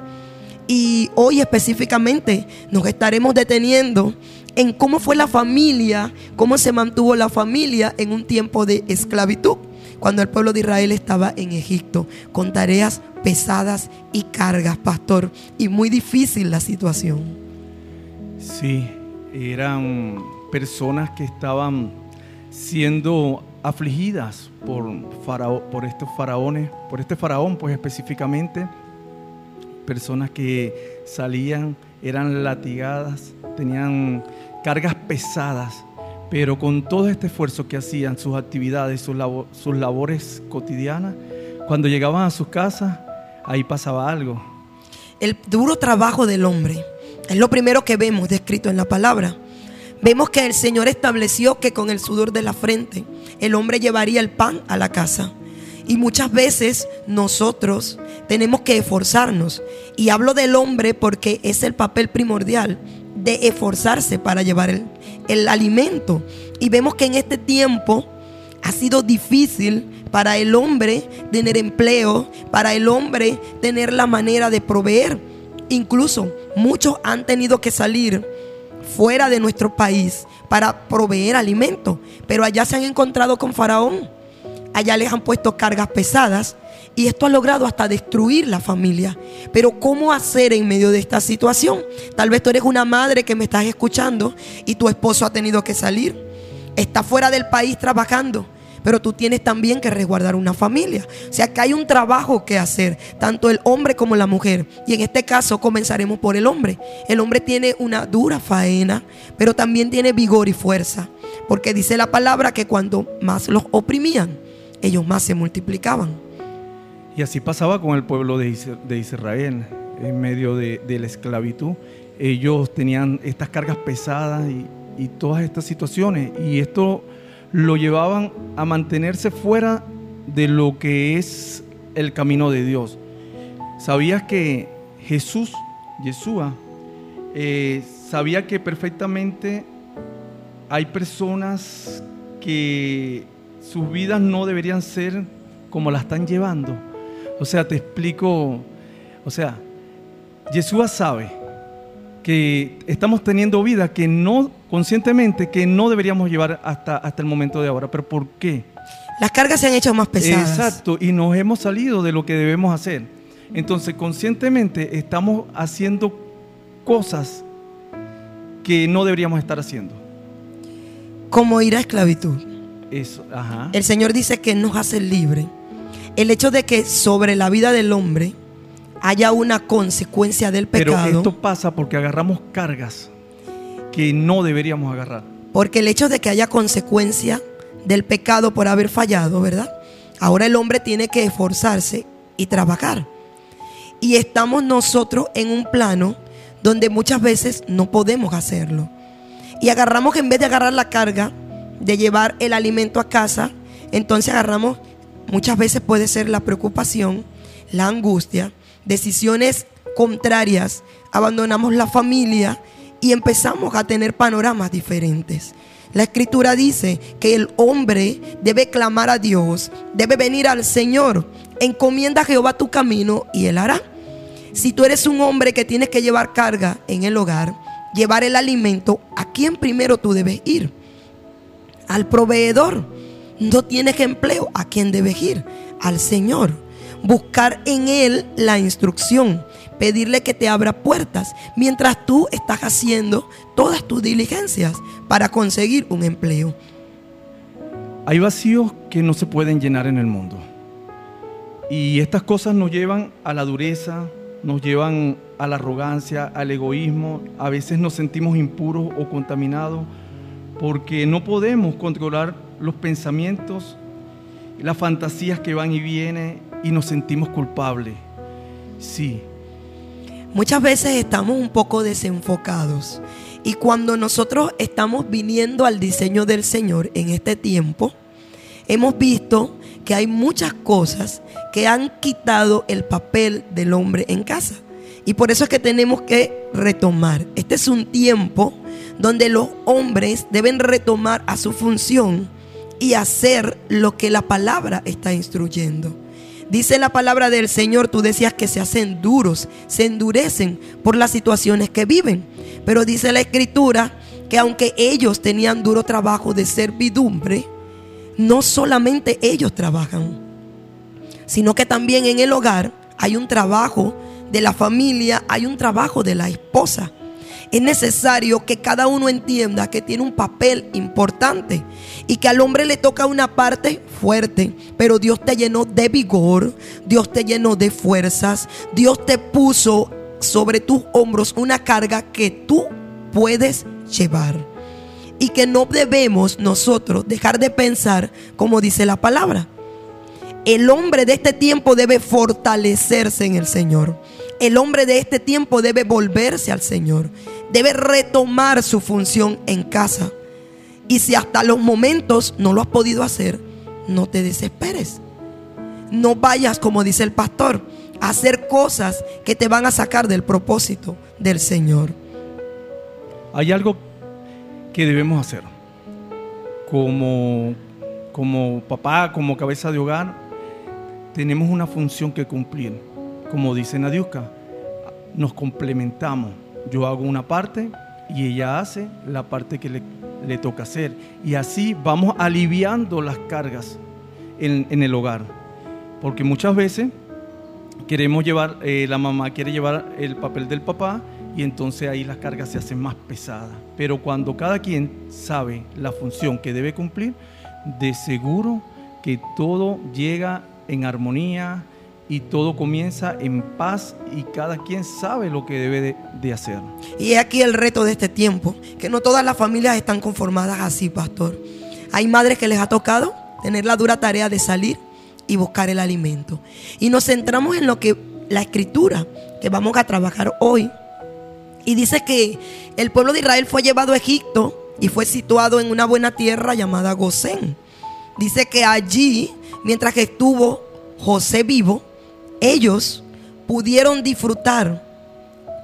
Y hoy específicamente nos estaremos deteniendo en cómo fue la familia, cómo se mantuvo la familia en un tiempo de esclavitud, cuando el pueblo de Israel estaba en Egipto, con tareas pesadas y cargas, pastor, y muy difícil la situación. Sí, eran personas que estaban siendo afligidas por, por estos faraones, por este faraón, pues específicamente, personas que salían, eran latigadas, tenían cargas pesadas, pero con todo este esfuerzo que hacían, sus actividades, sus, sus labores cotidianas, cuando llegaban a sus casas, ahí pasaba algo. El duro trabajo del hombre es lo primero que vemos descrito en la palabra. Vemos que el Señor estableció que con el sudor de la frente el hombre llevaría el pan a la casa. Y muchas veces nosotros tenemos que esforzarnos. Y hablo del hombre porque es el papel primordial de esforzarse para llevar el, el alimento. Y vemos que en este tiempo ha sido difícil para el hombre tener empleo, para el hombre tener la manera de proveer. Incluso muchos han tenido que salir fuera de nuestro país para proveer alimento, pero allá se han encontrado con Faraón. Allá les han puesto cargas pesadas y esto ha logrado hasta destruir la familia. Pero ¿cómo hacer en medio de esta situación? Tal vez tú eres una madre que me estás escuchando y tu esposo ha tenido que salir. Está fuera del país trabajando. Pero tú tienes también que resguardar una familia. O sea que hay un trabajo que hacer, tanto el hombre como la mujer. Y en este caso comenzaremos por el hombre. El hombre tiene una dura faena, pero también tiene vigor y fuerza. Porque dice la palabra que cuando más los oprimían, ellos más se multiplicaban. Y así pasaba con el pueblo de Is- de Israel en medio de, de la esclavitud. Ellos tenían estas cargas pesadas y, y todas estas situaciones. Y esto lo llevaban a mantenerse fuera de lo que es el camino de Dios. ¿Sabías que Jesús, Yeshua, eh, sabía que perfectamente hay personas que sus vidas no deberían ser como la están llevando? O sea, te explico, o sea, Yeshua sabe que estamos teniendo vidas que no, conscientemente, que no deberíamos llevar hasta, hasta el momento de ahora. ¿Pero por qué? Las cargas se han hecho más pesadas. Exacto, y nos hemos salido de lo que debemos hacer. Entonces, conscientemente estamos haciendo cosas que no deberíamos estar haciendo. Como ir a esclavitud. Eso, ajá. El Señor dice que nos hace libre. El hecho de que sobre la vida del hombre haya una consecuencia del Pero pecado. esto pasa porque agarramos cargas que no deberíamos agarrar. Porque el hecho de que haya consecuencia del pecado por haber fallado, ¿verdad? Ahora el hombre tiene que esforzarse y trabajar. Y estamos nosotros en un plano donde muchas veces no podemos hacerlo. Y agarramos que en vez de agarrar la carga de llevar el alimento a casa, entonces agarramos, muchas veces puede ser la preocupación, la angustia, decisiones contrarias, abandonamos la familia y empezamos a tener panoramas diferentes. La escritura dice que el hombre debe clamar a Dios, debe venir al Señor, encomienda a Jehová tu camino y él hará. Si tú eres un hombre que tienes que llevar carga en el hogar, llevar el alimento, ¿a quién primero tú debes ir? Al proveedor. No tienes empleo, ¿a quién debes ir? Al Señor. Buscar en Él la instrucción, pedirle que te abra puertas mientras tú estás haciendo todas tus diligencias para conseguir un empleo. Hay vacíos que no se pueden llenar en el mundo. Y estas cosas nos llevan a la dureza, nos llevan a la arrogancia, al egoísmo. A veces nos sentimos impuros o contaminados porque no podemos controlar los pensamientos, las fantasías que van y vienen y nos sentimos culpables. Sí, Muchas veces estamos un poco desenfocados y cuando nosotros estamos viniendo al diseño del Señor en este tiempo, hemos visto que hay muchas cosas que han quitado el papel del hombre en casa. Y por eso es que tenemos que retomar. Este es un tiempo donde los hombres deben retomar a su función y hacer lo que la palabra está instruyendo. Dice la palabra del Señor, tú decías que se hacen duros, se endurecen por las situaciones que viven. Pero dice la escritura que aunque ellos tenían duro trabajo de servidumbre, no solamente ellos trabajan, sino que también en el hogar hay un trabajo de la familia, hay un trabajo de la esposa. Es necesario que cada uno entienda que tiene un papel importante y que al hombre le toca una parte fuerte, pero Dios te llenó de vigor, Dios te llenó de fuerzas, Dios te puso sobre tus hombros una carga que tú puedes llevar y que no debemos nosotros dejar de pensar como dice la palabra. El hombre de este tiempo debe fortalecerse en el Señor. El hombre de este tiempo debe volverse al Señor. Debe retomar su función en casa. Y si hasta los momentos no lo has podido hacer, no te desesperes. No vayas, como dice el pastor, a hacer cosas que te van a sacar del propósito del Señor. hay algo que debemos hacer. Como, como papá, como cabeza de hogar, tenemos una función que cumplir. Como dice Nadiuska, nos complementamos. Yo hago una parte y ella hace la parte que le, le toca hacer. Y así vamos aliviando las cargas en, en el hogar. Porque muchas veces queremos llevar, eh, la mamá quiere llevar el papel del papá y entonces ahí las cargas se hacen más pesadas. Pero cuando cada quien sabe la función que debe cumplir, de seguro que todo llega en armonía y todo comienza en paz y cada quien sabe lo que debe de, hacer. Y es aquí el reto de este tiempo, que no todas las familias están conformadas así, pastor. Hay madres que les ha tocado tener la dura tarea de salir y buscar el alimento. Y nos centramos en lo que la escritura que vamos a trabajar hoy. Y dice que el pueblo de Israel fue llevado a Egipto y fue situado en una buena tierra llamada Gosén. Dice que allí, mientras que estuvo José vivo, ellos pudieron disfrutar,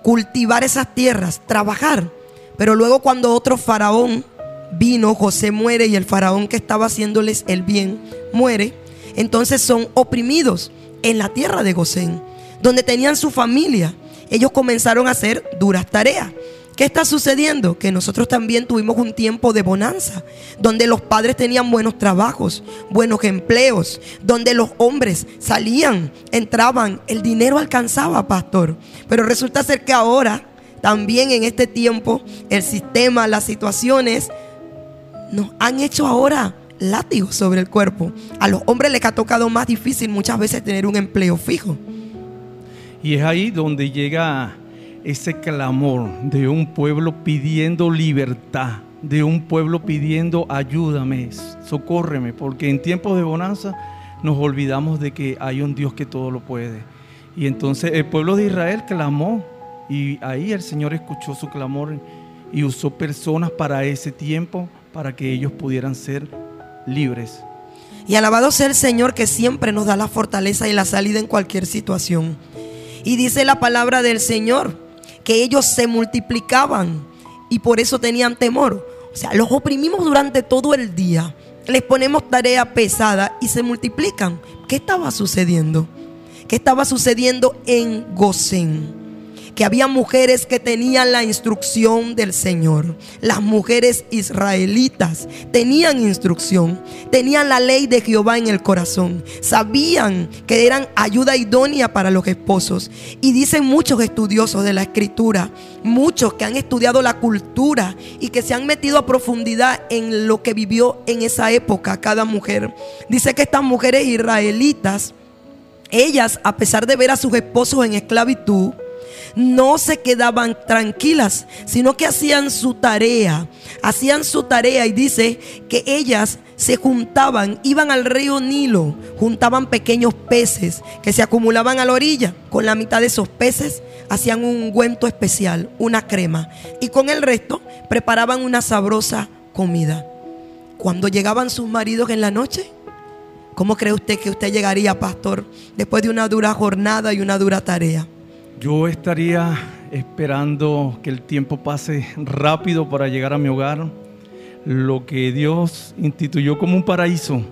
cultivar esas tierras, trabajar. Pero luego cuando otro faraón vino, José muere y el faraón que estaba haciéndoles el bien muere, entonces son oprimidos en la tierra de Gosén, donde tenían su familia. Ellos comenzaron a hacer duras tareas. ¿Qué está sucediendo? Que nosotros también tuvimos un tiempo de bonanza, donde los padres tenían buenos trabajos, buenos empleos, donde los hombres salían, entraban, el dinero alcanzaba, pastor. Pero resulta ser que ahora, también en este tiempo, el sistema, las situaciones, nos han hecho ahora látigos sobre el cuerpo. A los hombres les ha tocado más difícil muchas veces tener un empleo fijo. Y es ahí donde llega ese clamor de un pueblo pidiendo libertad, de un pueblo pidiendo ayúdame, socórreme, porque en tiempos de bonanza nos olvidamos de que hay un Dios que todo lo puede. Y entonces el pueblo de Israel clamó y ahí el Señor escuchó su clamor y usó personas para ese tiempo para que ellos pudieran ser libres. Y alabado sea el Señor que siempre nos da la fortaleza y la salida en cualquier situación. Y dice la palabra del Señor que ellos se multiplicaban y por eso tenían temor. O sea, los oprimimos durante todo el día. Les ponemos tarea pesada y se multiplican. ¿Qué estaba sucediendo? ¿Qué estaba sucediendo en Gosén? Que había mujeres que tenían la instrucción del Señor. Las mujeres israelitas tenían instrucción, tenían la ley de Jehová en el corazón, sabían que eran ayuda idónea para los esposos. Y dicen muchos estudiosos de la escritura, muchos que han estudiado la cultura y que se han metido a profundidad en lo que vivió en esa época cada mujer. Dice que estas mujeres israelitas, ellas, a pesar de ver a sus esposos en esclavitud, no se quedaban tranquilas, sino que hacían su tarea. Hacían su tarea y dice que ellas se juntaban, iban al río Nilo, juntaban pequeños peces que se acumulaban a la orilla. Con la mitad de esos peces hacían un ungüento especial, una crema. Y con el resto preparaban una sabrosa comida. Cuando llegaban sus maridos en la noche, ¿cómo cree usted que usted llegaría, pastor, después de una dura jornada y una dura tarea? Yo estaría esperando que el tiempo pase rápido para llegar a mi hogar, lo que Dios instituyó como un paraíso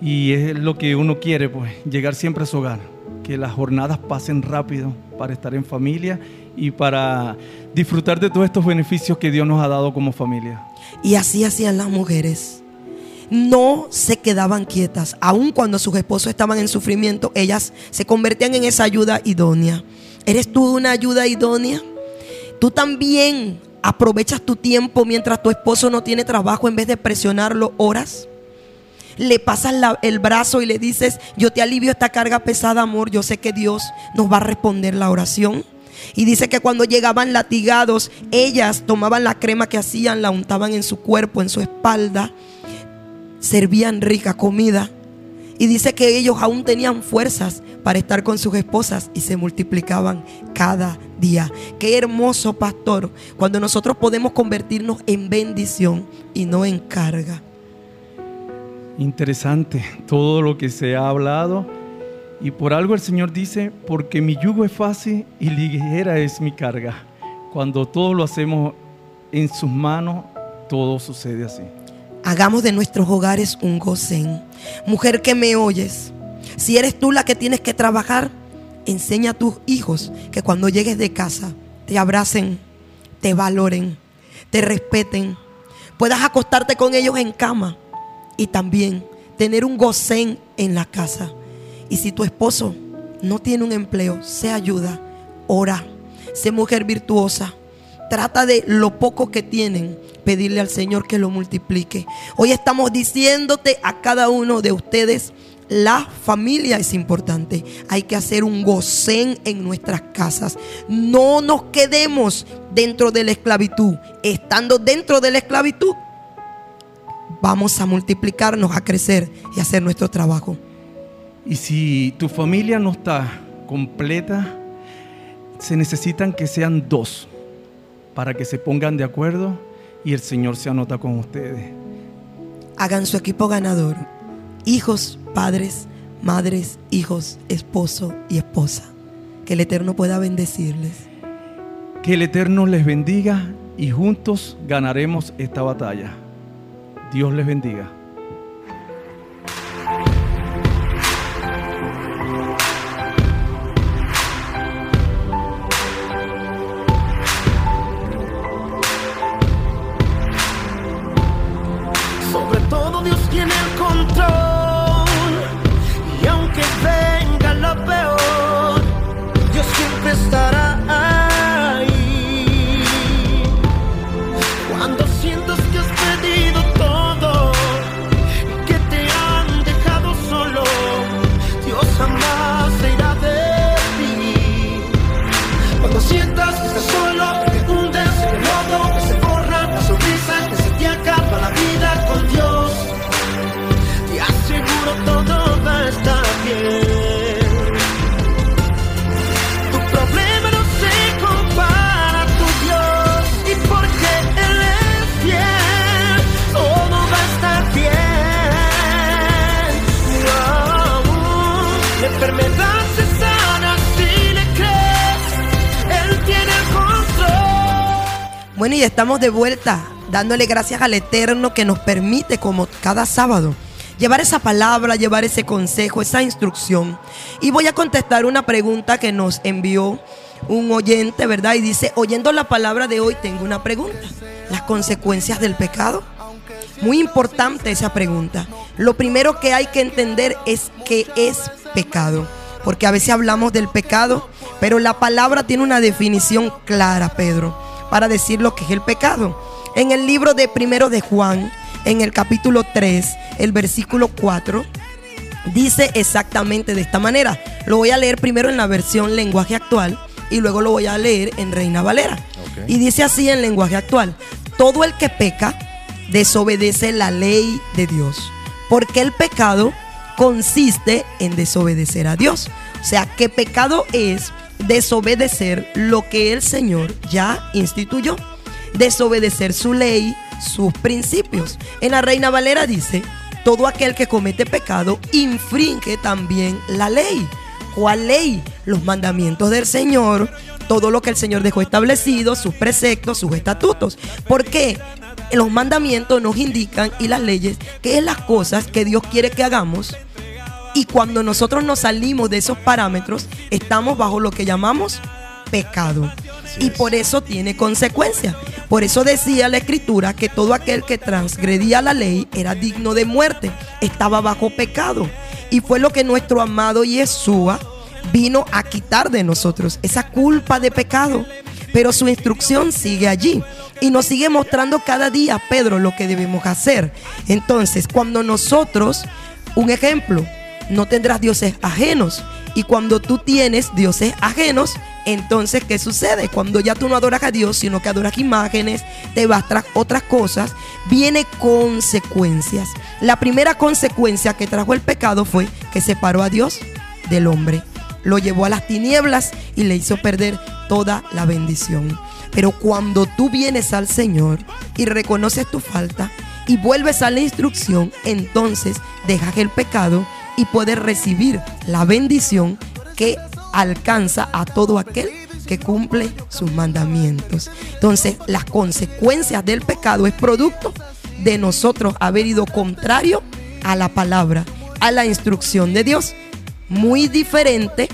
y es lo que uno quiere, pues llegar siempre a su hogar, que las jornadas pasen rápido para estar en familia y para disfrutar de todos estos beneficios que Dios nos ha dado como familia. Y así hacían las mujeres. No se quedaban quietas, aun cuando sus esposos estaban en sufrimiento, ellas se convertían en esa ayuda idónea. ¿Eres tú una ayuda idónea? Tú también aprovechas tu tiempo mientras tu esposo no tiene trabajo en vez de presionarlo horas. Le pasas el brazo y le dices, yo te alivio esta carga pesada, amor, yo sé que Dios nos va a responder la oración. Y dice que cuando llegaban latigados, ellas tomaban la crema que hacían, la untaban en su cuerpo, en su espalda, servían rica comida. Y dice que ellos aún tenían fuerzas para estar con sus esposas y se multiplicaban cada día. Qué hermoso, pastor, cuando nosotros podemos convertirnos en bendición y no en carga. Interesante todo lo que se ha hablado y por algo el Señor dice, porque mi yugo es fácil y ligera es mi carga. Cuando todo lo hacemos en sus manos, todo sucede así. Hagamos de nuestros hogares un gocén. Mujer que me oyes, si eres tú la que tienes que trabajar, enseña a tus hijos que cuando llegues de casa te abracen, te valoren, te respeten, puedas acostarte con ellos en cama y también tener un gocén en la casa. Y si tu esposo no tiene un empleo, se ayuda, ora, sé mujer virtuosa. Trata de lo poco que tienen, pedirle al Señor que lo multiplique. Hoy estamos diciéndote a cada uno de ustedes, la familia es importante. Hay que hacer un gocén en nuestras casas. No nos quedemos dentro de la esclavitud. Estando dentro de la esclavitud, vamos a multiplicarnos, a crecer y a hacer nuestro trabajo. Y si tu familia no está completa, se necesitan que sean dos para que se pongan de acuerdo y el Señor se anota con ustedes. Hagan su equipo ganador. Hijos, padres, madres, hijos, esposo y esposa. Que el Eterno pueda bendecirles. Que el Eterno les bendiga y juntos ganaremos esta batalla. Dios les bendiga. Bueno, y estamos de vuelta dándole gracias al Eterno que nos permite, como cada sábado, llevar esa palabra, llevar ese consejo, esa instrucción. Y voy a contestar una pregunta que nos envió un oyente, ¿verdad? Y dice, oyendo la palabra de hoy, tengo una pregunta. Las consecuencias del pecado. Muy importante esa pregunta. Lo primero que hay que entender es que es pecado. Porque a veces hablamos del pecado, pero la palabra tiene una definición clara, Pedro, para decir lo que es el pecado. En el libro de primero de Juan, en el capítulo 3, el versículo 4, dice exactamente de esta manera. Lo voy a leer primero en la versión lenguaje actual y luego lo voy a leer en Reina Valera. Y dice así en lenguaje actual, todo el que peca desobedece la ley de Dios, porque el pecado consiste en desobedecer a Dios. O sea, que pecado es desobedecer lo que el Señor ya instituyó, desobedecer su ley, sus principios. En la Reina Valera dice, todo aquel que comete pecado infringe también la ley. ¿Cuál ley? Los mandamientos del Señor, todo lo que el Señor dejó establecido, sus preceptos, sus estatutos. ¿Por qué? Los mandamientos nos indican y las leyes que es las cosas que Dios quiere que hagamos. Y cuando nosotros nos salimos de esos parámetros, estamos bajo lo que llamamos pecado. Y por eso tiene consecuencias. Por eso decía la escritura que todo aquel que transgredía la ley era digno de muerte, estaba bajo pecado. Y fue lo que nuestro amado Yeshua vino a quitar de nosotros, esa culpa de pecado. Pero su instrucción sigue allí y nos sigue mostrando cada día, Pedro, lo que debemos hacer. Entonces, cuando nosotros, un ejemplo, no tendrás dioses ajenos. Y cuando tú tienes dioses ajenos, entonces, ¿qué sucede? Cuando ya tú no adoras a Dios, sino que adoras imágenes, te vas tras otras cosas, viene consecuencias. La primera consecuencia que trajo el pecado fue que separó a Dios del hombre. Lo llevó a las tinieblas y le hizo perder toda la bendición. Pero cuando tú vienes al Señor y reconoces tu falta y vuelves a la instrucción, entonces dejas el pecado y puedes recibir la bendición que alcanza a todo aquel que cumple sus mandamientos. Entonces, las consecuencias del pecado es producto de nosotros haber ido contrario a la palabra, a la instrucción de Dios. Muy diferente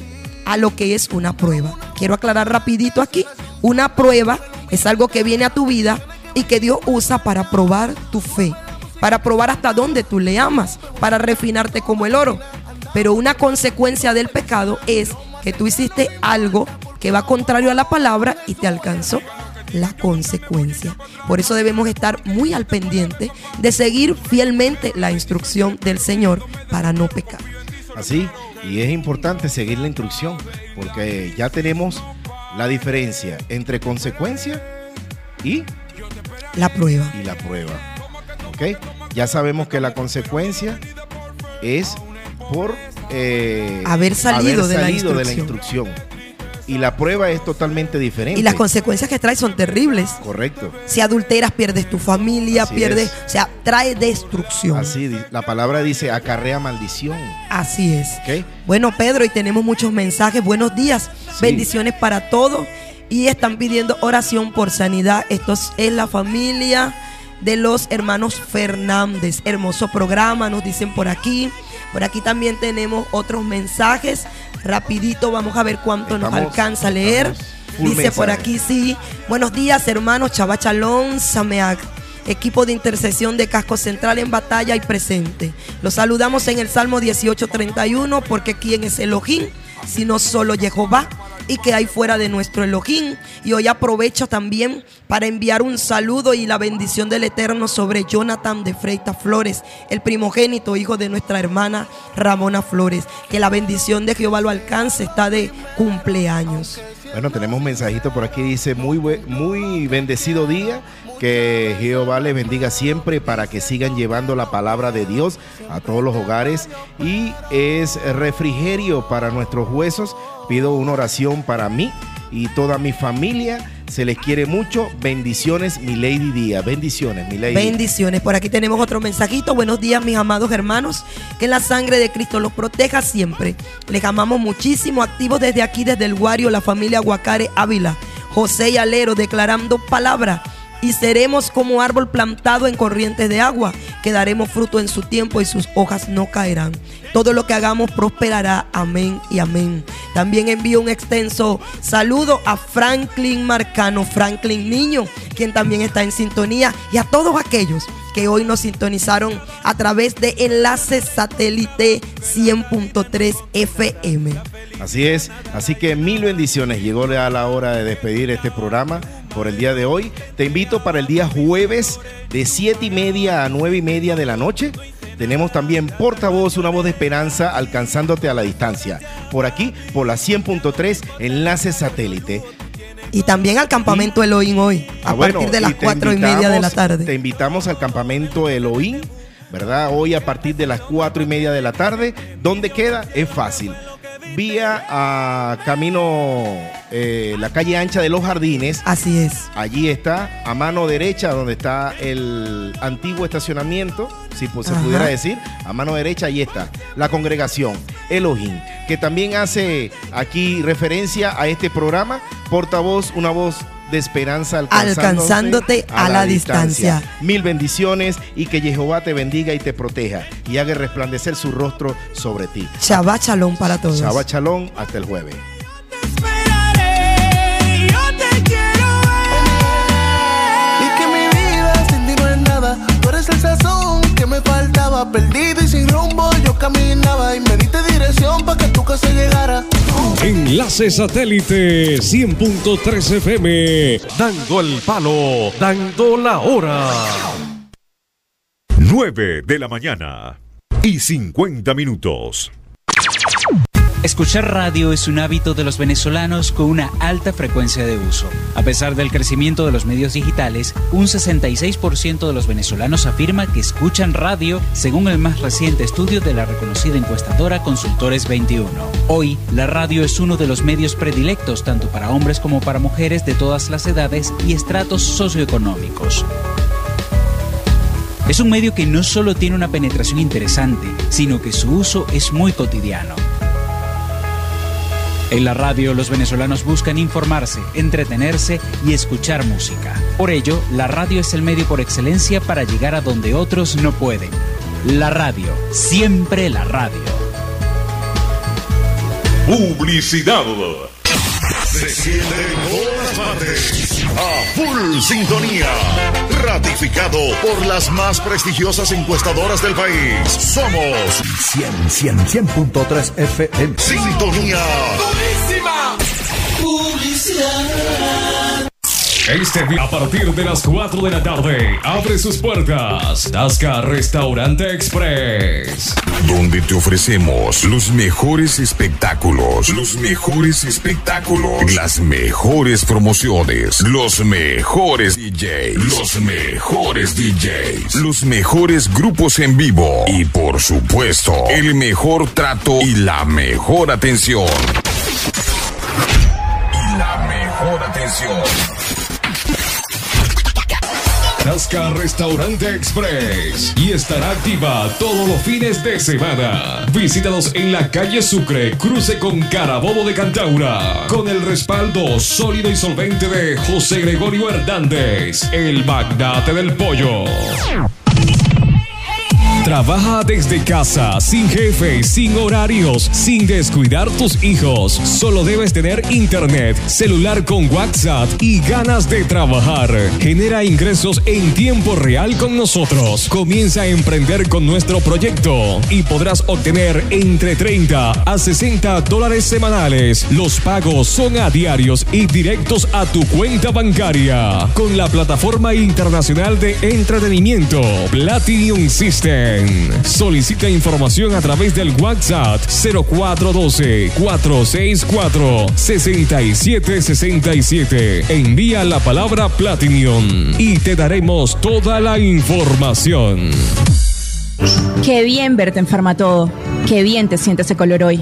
a lo que es una prueba. Quiero aclarar rapidito aquí. Una prueba es algo que viene a tu vida y que Dios usa para probar tu fe, para probar hasta dónde tú le amas, para refinarte como el oro. Pero una consecuencia del pecado es que tú hiciste algo que va contrario a la palabra y te alcanzó la consecuencia. Por eso debemos estar muy al pendiente de seguir fielmente la instrucción del Señor para no pecar. Así, y es importante seguir la instrucción, porque ya tenemos la diferencia entre consecuencia y la prueba. Y la prueba. ¿Ok? Ya sabemos que la consecuencia es por eh, Haber salido de la salido de la instrucción. Y la prueba es totalmente diferente. Y las consecuencias que trae son terribles. Correcto. Si adulteras, pierdes tu familia, Así pierdes, es. o sea, trae destrucción. Así, la palabra dice acarrea maldición. Así es. ¿ok? Bueno, Pedro, y tenemos muchos mensajes. Buenos días. Bendiciones para todos. Y están pidiendo oración por sanidad. Esto es- es la familia de los hermanos Fernández. Hermoso programa, nos dicen por aquí. Por aquí también tenemos otros mensajes. Rapidito, vamos a ver cuánto nos alcanza a leer. Dice por aquí, sí. Buenos días, hermanos Chabachalón, Sameac. Equipo de intercesión de Casco Central en batalla y presente. Los saludamos en el Salmo 18:31 porque quién es Elohim, sino solo Jehová y que hay fuera de nuestro Elohim. Y hoy aprovecho también para enviar un saludo y la bendición del Eterno sobre Jonathan de Freitas Flores, el primogénito hijo de nuestra hermana Ramona Flores. Que la bendición de Jehová lo alcance, está de cumpleaños. Bueno, tenemos un mensajito por aquí, dice, muy, muy bendecido día, que Jehová les bendiga siempre para que sigan llevando la palabra de Dios a todos los hogares y es refrigerio para nuestros huesos. Pido una oración para mí y toda mi familia. Se les quiere mucho. Bendiciones, mi Lady Díaz. Bendiciones, mi Lady. Bendiciones. Por aquí tenemos otro mensajito. Buenos días, mis amados hermanos. Que la sangre de Cristo los proteja siempre. Les amamos muchísimo. Activos desde aquí, desde el Guario, la familia Guacare Ávila. José y Alero declarando palabra. Y seremos como árbol plantado en corrientes de agua, que daremos fruto en su tiempo y sus hojas no caerán. Todo lo que hagamos prosperará. Amén y amén. También envío un extenso saludo a Franklin Marcano, Franklin Niño, quien también está en sintonía, y a todos aquellos que hoy nos sintonizaron a través de enlace satélite 100.3 FM. Así es, así que mil bendiciones. Llegó ya la hora de despedir este programa por el día de hoy. Te invito para el día jueves de 7 y media a 9 y media de la noche. Tenemos también portavoz, una voz de esperanza alcanzándote a la distancia. Por aquí, por la 100.3, enlace satélite. Y también al campamento Elohim hoy, a Ah, bueno, partir de las y te 4 y media de la tarde. Te invitamos al campamento Elohim, ¿verdad? Hoy a partir de las 4 y media de la tarde. ¿Dónde queda? Es fácil. Vía a camino, eh, la calle ancha de los jardines. Así es. Allí está, a mano derecha, donde está el antiguo estacionamiento, si pues, se pudiera decir, a mano derecha, ahí está, la congregación Elohim, que también hace aquí referencia a este programa, portavoz, una voz de esperanza alcanzándote, Alcanzándote a la distancia. Mil bendiciones y que Jehová te bendiga y te proteja y haga resplandecer su rostro sobre ti. Shabbat Shalom para todos. Shabbat Shalom, hasta el jueves. Y que mi vida sin rumbo yo caminaba. Y me diste dirección para que tu casa llegara. Enlace satélite 100.3 FM, dando el palo, dando la hora. 9 de la mañana y 50 minutos. Escuchar radio es un hábito de los venezolanos con una alta frecuencia de uso. A pesar del crecimiento de los medios digitales, un 66% de los venezolanos afirma que escuchan radio, según el más reciente estudio de la reconocida encuestadora Consultores 21. Hoy, la radio es uno de los medios predilectos tanto para hombres como para mujeres de todas las edades y estratos socioeconómicos. Es un medio que no solo tiene una penetración interesante, sino que su uso es muy cotidiano. En la radio los venezolanos buscan informarse, entretenerse y escuchar música. Por ello, la radio es el medio por excelencia para llegar a donde otros no pueden. La radio, siempre la radio. Publicidad. Se siente en todas partes. A full sintonía. Ratificado por las más prestigiosas encuestadoras del país. Somos 100, 100, 100.3 FM. Sintonía. Publicidad. Este día a partir de las 4 de la tarde abre sus puertas Tasca Restaurante Express. Donde te ofrecemos los mejores espectáculos, los mejores espectáculos, las mejores promociones, los mejores DJs, los mejores DJs, los mejores grupos en vivo y por supuesto el mejor trato y la mejor atención. Y la mejor atención. Tasca Restaurante Express y estará activa todos los fines de semana. Visítanos en la calle Sucre, cruce con Carabobo de Cantaura, con el respaldo sólido y solvente de José Gregorio Hernández, el magnate del pollo. Trabaja desde casa, sin jefe, sin horarios, sin descuidar tus hijos. Solo debes tener internet, celular con WhatsApp y ganas de trabajar. Genera ingresos en tiempo real con nosotros. Comienza a emprender con nuestro proyecto y podrás obtener entre 30 a 60 dólares semanales. Los pagos son a diarios y directos a tu cuenta bancaria. Con la plataforma internacional de entretenimiento Platinum System. Solicita información a través del WhatsApp 0412-464-6767. Envía la palabra Platinum y te daremos toda la información. Qué bien verte en Farmatodo. Qué bien te siente ese color hoy.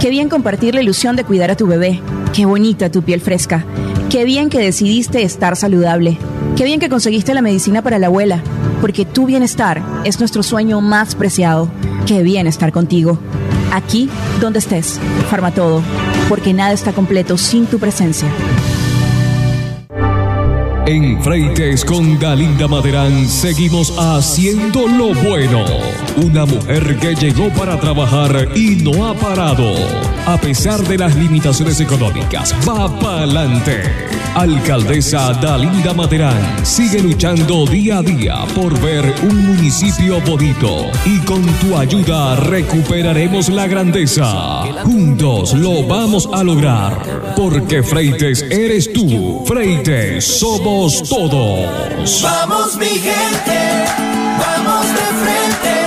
Qué bien compartir la ilusión de cuidar a tu bebé. Qué bonita tu piel fresca. Qué bien que decidiste estar saludable. Qué bien que conseguiste la medicina para la abuela. Porque tu bienestar es nuestro sueño más preciado. Qué bien estar contigo. Aquí, donde estés. Farmatodo. Porque nada está completo sin tu presencia. En Freites con Dalinda Maderán seguimos haciendo lo bueno. Una mujer que llegó para trabajar y no ha parado. A pesar de las limitaciones económicas, va para adelante. Alcaldesa Dalinda Maderán sigue luchando día a día por ver un municipio bonito y con tu ayuda recuperaremos la grandeza. Juntos lo vamos a lograr porque Freites eres tú. Freites somos todos. Vamos mi gente, vamos de frente,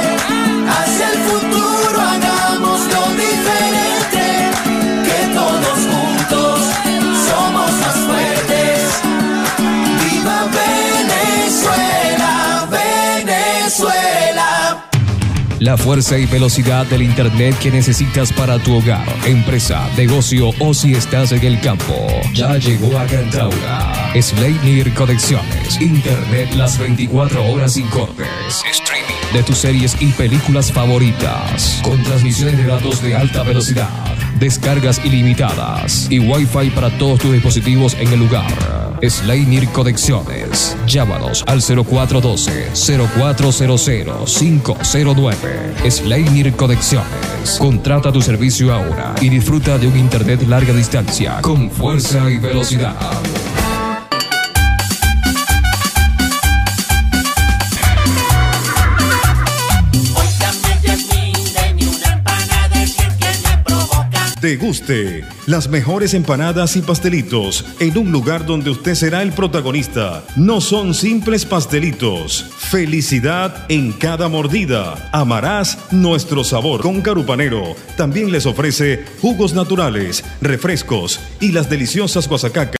La fuerza y velocidad del Internet que necesitas para tu hogar, empresa, negocio o si estás en el campo. Ya llegó a Cantaura. Slayer Conexiones. Internet las 24 horas sin cortes. Streaming de tus series y películas favoritas. Con transmisiones de datos de alta velocidad. Descargas ilimitadas. Y Wi-Fi para todos tus dispositivos en el lugar. Slayer Conexiones. Llámanos al 0412-0400-509. Slayer Conexiones. Contrata tu servicio ahora y disfruta de un internet larga distancia con fuerza y velocidad. Deguste las mejores empanadas y pastelitos en un lugar donde usted será el protagonista. No son simples pastelitos. Felicidad en cada mordida. Amarás nuestro sabor. Con Carupanero también les ofrece jugos naturales, refrescos y las deliciosas guasacacas